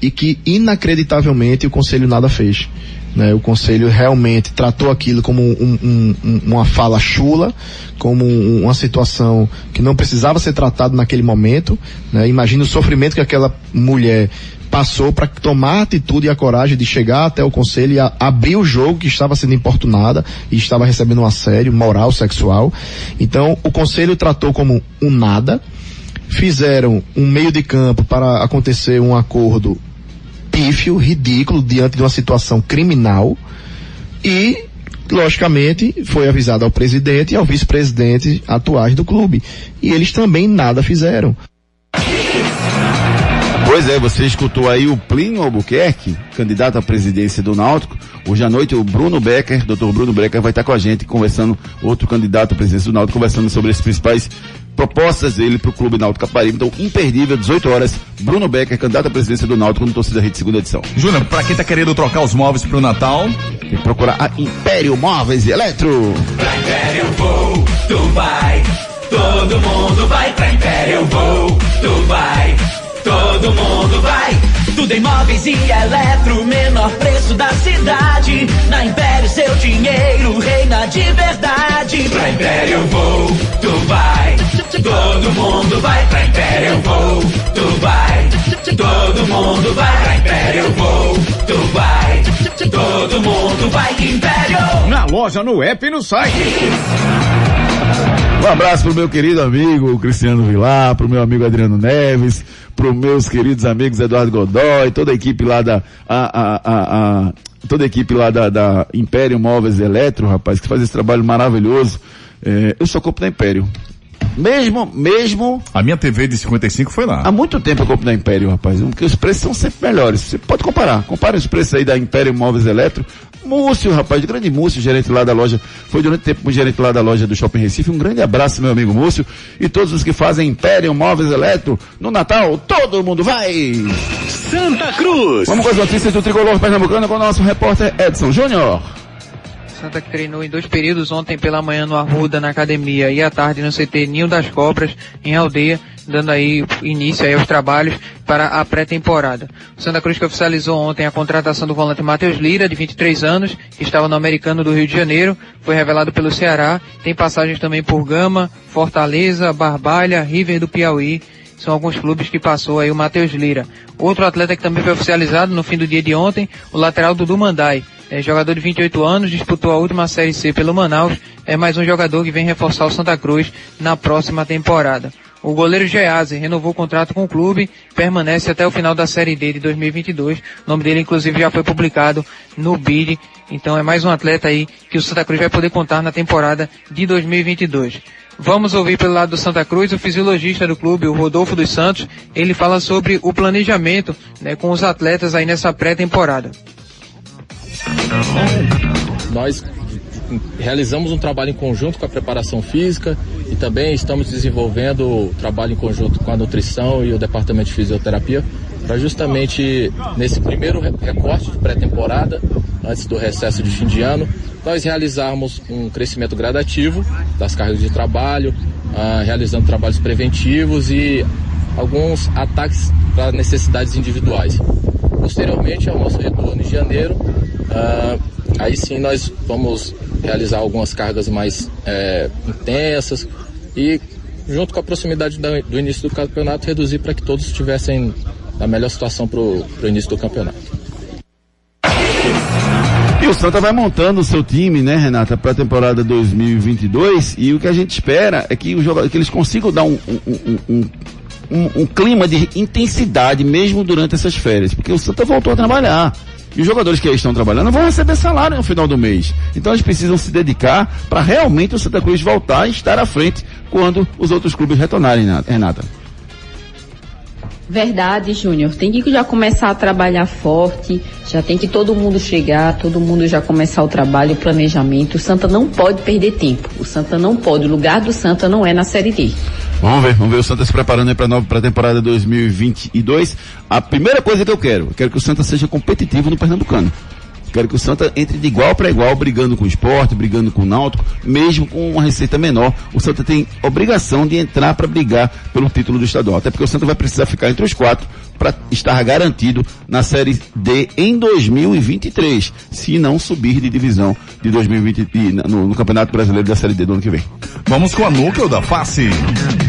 Speaker 20: e que inacreditavelmente o Conselho nada fez. Né? O conselho realmente tratou aquilo como um- um- um- uma fala chula, como um- uma situação que não precisava ser tratada naquele momento. Né? Imagina o sofrimento que aquela mulher passou para tomar a atitude e a coragem de chegar até o conselho e a- abrir o jogo que estava sendo importunada e estava recebendo um assédio moral, sexual. Então, o conselho tratou como um nada, fizeram um meio de campo para acontecer um acordo pífio, ridículo, diante de uma situação criminal e, logicamente, foi avisado ao presidente e ao vice-presidente atuais do clube. E eles também nada fizeram.
Speaker 4: Pois é, você escutou aí o Plínio Albuquerque, candidato à presidência do Náutico. Hoje à noite o Bruno Becker, doutor Bruno Becker, vai estar com a gente conversando, outro candidato à presidência do Náutico, conversando sobre as principais propostas dele para o Clube Náutico Caparibe. Então, imperdível, 18 horas, Bruno Becker, candidato à presidência do Náutico no Torcida Rede Segunda Edição.
Speaker 1: Júnior, pra quem tá querendo trocar os móveis pro Natal,
Speaker 4: tem que procurar a Império Móveis e Eletro.
Speaker 8: Império Voo, tu vai. Todo mundo vai pra Império Voo, tu vai. Todo mundo vai. Tudo em móveis e eletro, menor preço da cidade. Na Império seu dinheiro reina de verdade. Pra Império Voo, tu vai. Todo mundo vai pra Império Voo, tu vai. Todo mundo vai pra Império Voo, tu vai. Todo mundo vai Império.
Speaker 21: Na loja, no app e no site.
Speaker 4: Um abraço pro meu querido amigo Cristiano Vilar, pro meu amigo Adriano Neves, pro meus queridos amigos Eduardo Godoy, toda a equipe lá da, a, a, a, toda a equipe lá da, da Império Móveis Eletro, rapaz, que faz esse trabalho maravilhoso. É, eu sou compro da Império. Mesmo, mesmo.
Speaker 1: A minha TV de 55 foi lá.
Speaker 4: Há muito tempo eu compro da Império, rapaz, porque os preços são sempre melhores. Você pode comparar. Compare os preços aí da Império Móveis Eletro. Múcio, rapaz, grande Múcio, gerente lá da loja, foi durante tempo o gerente lá da loja do Shopping Recife. Um grande abraço, meu amigo Múcio, e todos os que fazem Império Móveis Eletro. No Natal, todo mundo vai!
Speaker 13: Santa Cruz.
Speaker 4: Vamos com as notícias do Tricolor Pernambucano com o nosso repórter Edson Júnior.
Speaker 18: Santa que treinou em dois períodos ontem pela manhã no Arruda, na academia, e à tarde no CT Ninho das Cobras, em Aldeia, dando aí início aí aos trabalhos para a pré-temporada. O Santa Cruz que oficializou ontem a contratação do volante Matheus Lira, de 23 anos, que estava no Americano do Rio de Janeiro, foi revelado pelo Ceará, tem passagens também por Gama, Fortaleza, Barbalha, River do Piauí, são alguns clubes que passou aí o Matheus Lira. Outro atleta que também foi oficializado no fim do dia de ontem, o lateral Dudu Mandai. É jogador de 28 anos, disputou a última Série C pelo Manaus, é mais um jogador que vem reforçar o Santa Cruz na próxima temporada. O goleiro Geazi renovou o contrato com o clube, permanece até o final da Série D de 2022. O nome dele, inclusive, já foi publicado no BID. Então é mais um atleta aí que o Santa Cruz vai poder contar na temporada de 2022. Vamos ouvir pelo lado do Santa Cruz o fisiologista do clube, o Rodolfo dos Santos. Ele fala sobre o planejamento né, com os atletas aí nessa pré-temporada.
Speaker 22: Nós realizamos um trabalho em conjunto com a preparação física e também estamos desenvolvendo o trabalho em conjunto com a nutrição e o departamento de fisioterapia para justamente nesse primeiro re- recorte de pré-temporada, antes do recesso de fim de ano, nós realizarmos um crescimento gradativo das cargas de trabalho, ah, realizando trabalhos preventivos e alguns ataques para necessidades individuais. Posteriormente ao nosso retorno em janeiro, ah, aí sim nós vamos realizar algumas cargas mais eh, intensas e junto com a proximidade da- do início do campeonato reduzir para que todos estivessem na melhor situação para o início do campeonato.
Speaker 4: E o Santa vai montando o seu time, né, Renata, para a temporada 2022. E o que a gente espera é que, jogadores, que eles consigam dar um- um- um- um clima de intensidade mesmo durante essas férias. Porque o Santa voltou a trabalhar. E os jogadores que estão trabalhando vão receber salário no final do mês. Então eles precisam se dedicar para realmente o Santa Cruz voltar e estar à frente quando os outros clubes retornarem, Renata.
Speaker 6: Verdade, Júnior. Tem que já começar a trabalhar forte, já tem que todo mundo chegar, todo mundo já começar o trabalho, o planejamento. O Santa não pode perder tempo. O Santa não pode. O lugar do Santa não é na Série D.
Speaker 4: Vamos ver, vamos ver o Santa se preparando aí para a temporada 2022. A primeira coisa que eu quero, eu quero que o Santa seja competitivo no Pernambucano. Quero que o Santa entre de igual para igual, brigando com o esporte, brigando com o náutico, mesmo com uma receita menor. O Santa tem obrigação de entrar para brigar pelo título do estadual. Até porque o Santa vai precisar ficar entre os quatro para estar garantido na Série D em 2023, se não subir de divisão de 2020 e no, no Campeonato Brasileiro da Série D do ano que vem.
Speaker 1: Vamos com a núcleo da face.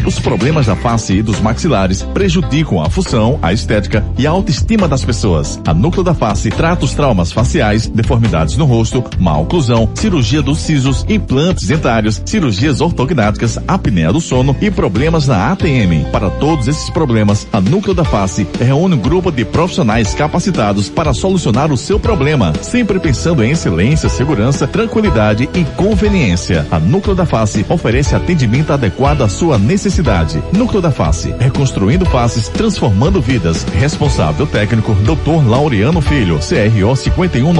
Speaker 1: Os problemas da face e dos maxilares prejudicam a função, a estética e a autoestima das pessoas. A núcleo da face trata os traumas faciais, deformidades no rosto, má oclusão, cirurgia dos sisos, implantes dentários, cirurgias ortognáticas, apneia do sono e problemas na ATM. Para todos esses problemas, a núcleo da face reúne um grupo de profissionais capacitados para solucionar o seu problema, sempre pensando em excelência, segurança, tranquilidade e conveniência. A núcleo da face oferece atendimento adequado à sua necessidade. Núcleo da Face, reconstruindo faces, transformando vidas. Responsável técnico, Dr. Laureano Filho, CRO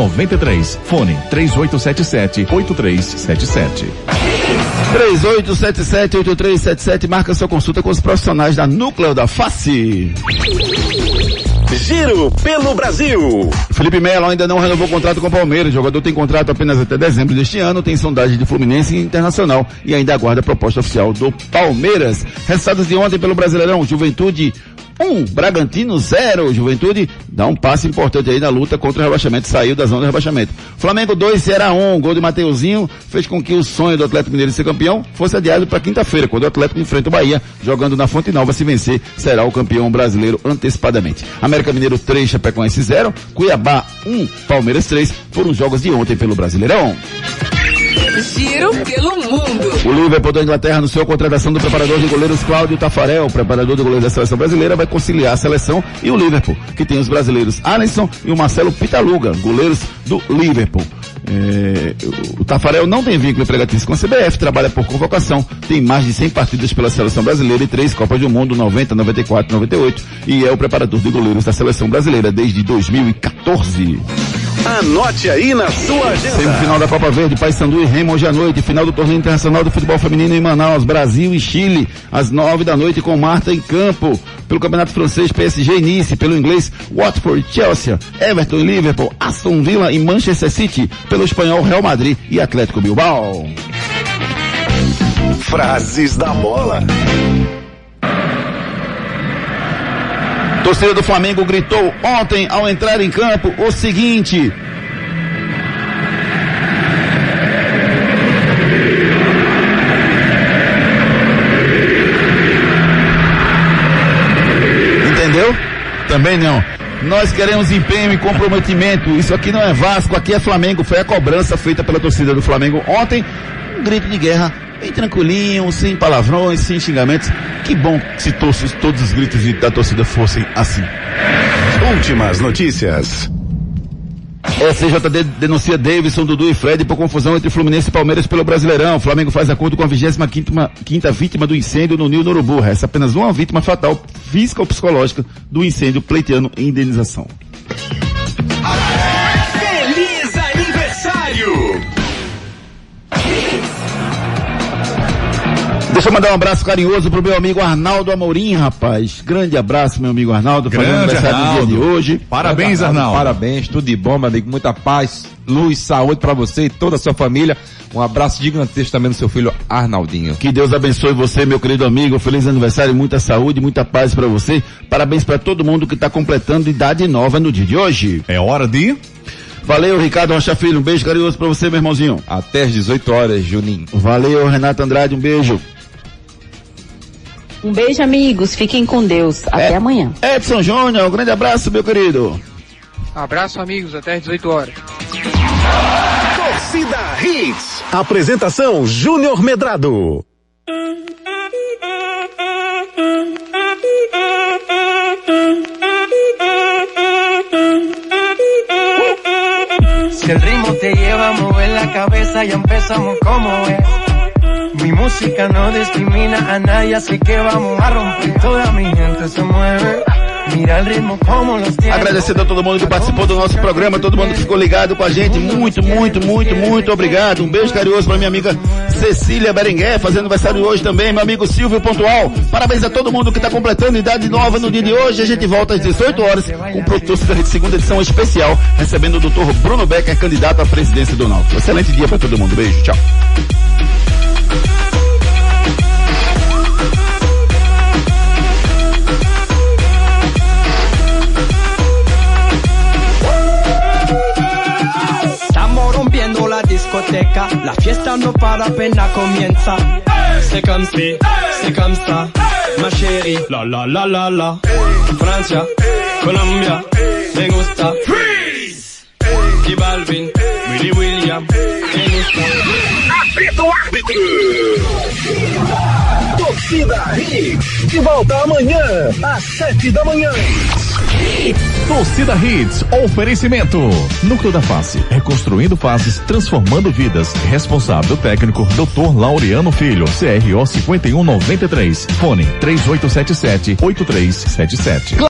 Speaker 1: 5193. Fone 3877-8377.
Speaker 4: 3877-8377, marca sua consulta com os profissionais da Núcleo da Face.
Speaker 13: Giro pelo Brasil.
Speaker 4: Felipe Melo ainda não renovou o contrato com o Palmeiras. O jogador tem contrato apenas até dezembro deste ano, tem sondagem de Fluminense e Internacional e ainda aguarda a proposta oficial do Palmeiras. Resultados de ontem pelo Brasileirão, Juventude 1, um, Bragantino 0. Juventude dá um passo importante aí na luta contra o rebaixamento, saiu da zona do rebaixamento. Flamengo 2, Ceará 1, um, gol de Mateuzinho, fez com que o sonho do Atlético Mineiro de ser campeão fosse adiado para quinta-feira, quando o Atlético enfrenta o Bahia, jogando na Fonte Nova, se vencer, será o campeão brasileiro antecipadamente. América Mineiro 3, Chapecoense 0, Cuiabá 1, Palmeiras 3, foram os jogos de ontem pelo Brasileirão.
Speaker 23: Giro pelo mundo.
Speaker 4: O Liverpool da Inglaterra anunciou a contratação do preparador de goleiros Cláudio Tafarel. O preparador de goleiros da seleção brasileira vai conciliar a seleção e o Liverpool, que tem os brasileiros Alisson e o Marcelo Pitaluga, goleiros do Liverpool. É, o Tafarel não tem vínculo empregatício com a CBF, trabalha por convocação, tem mais de 100 partidas pela seleção brasileira e três Copas do Mundo, 90, 94, 98, e é o preparador de goleiros da seleção brasileira desde 2014.
Speaker 13: Anote aí na sua agenda.
Speaker 4: Semifinal da Copa Verde, Paysandu e Remo hoje à noite. Final do Torneio Internacional do Futebol Feminino em Manaus, Brasil e Chile, às nove da noite com Marta em campo. Pelo Campeonato Francês, PSG e Nice. Pelo inglês, Watford, Chelsea, Everton e Liverpool, Aston Villa e Manchester City. Pelo espanhol, Real Madrid e Atlético Bilbao.
Speaker 13: Frases da bola.
Speaker 4: Torcida do Flamengo gritou ontem ao entrar em campo o seguinte: Entendeu? Também não. Nós queremos empenho e comprometimento. Isso aqui não é Vasco, aqui é Flamengo. Foi a cobrança feita pela torcida do Flamengo ontem. Um grito de guerra bem tranquilinho, sem palavrões, sem xingamentos. Que bom se todos, todos os gritos de, da torcida fossem assim.
Speaker 13: Últimas notícias.
Speaker 4: SJD denuncia Davidson, Dudu e Fred por confusão entre Fluminense e Palmeiras pelo Brasileirão. O Flamengo faz acordo com a 25 quinta vítima do incêndio no Nil Norubu. Essa apenas uma vítima fatal física ou psicológica do incêndio pleiteando indenização. Deixa eu mandar um abraço carinhoso pro meu amigo Arnaldo Amorim, rapaz. Grande abraço, meu amigo Arnaldo. fazendo
Speaker 1: Grande
Speaker 4: aniversário no
Speaker 1: Arnaldo.
Speaker 4: dia de hoje.
Speaker 1: Parabéns, Arnaldo.
Speaker 7: Parabéns, tudo de bom, meu amigo. Muita paz, luz, saúde pra você e toda a sua família. Um abraço gigantesco também no seu filho Arnaldinho.
Speaker 4: Que Deus abençoe você, meu querido amigo. Feliz aniversário, muita saúde, muita paz para você. Parabéns para todo mundo que está completando idade nova no dia de hoje.
Speaker 1: É hora de.
Speaker 4: Valeu, Ricardo Rocha Filho. Um beijo carinhoso para você, meu irmãozinho.
Speaker 7: Até às 18 horas, Juninho.
Speaker 4: Valeu, Renato Andrade. Um beijo.
Speaker 6: Um beijo, amigos. Fiquem com Deus. Até amanhã.
Speaker 4: Edson Júnior, um grande abraço, meu querido.
Speaker 18: Abraço, amigos. Até às 18 horas.
Speaker 13: Torcida Hits. Apresentação Júnior Medrado.
Speaker 24: Si el ritmo te lleva a mover la cabeza, ya empezamos como es. Mi música no discrimina a nadie, así que vamos a romper. Toda mi gente se mueve.
Speaker 4: Agradecendo a todo mundo que participou do nosso programa, todo mundo que ficou ligado com a gente. Muito, muito, muito, muito obrigado. Um beijo carinhoso para minha amiga Cecília Berenguer, fazendo aniversário hoje também. Meu amigo Silvio Pontual. Parabéns a todo mundo que está completando idade nova no dia de hoje. A gente volta às 18 horas com o produtor de segunda edição especial, recebendo o doutor Bruno Becker, candidato à presidência do Náutico. Excelente dia para todo mundo. Beijo, tchau.
Speaker 24: La fiesta no para apenas comienza. C'est comme si, c'est comme ça. La la la la la. Francia, Colombia, me gusta. Freeze. Y Balvin, Willy William, me gusta.
Speaker 13: Apita o árbitro. Torcida Hits. De volta amanhã, às sete da manhã.
Speaker 1: Torcida Hits, oferecimento. Núcleo da Face, reconstruindo faces, transformando vidas. Responsável técnico, Dr. Laureano Filho, CRO 5193. Fone 3877 8377.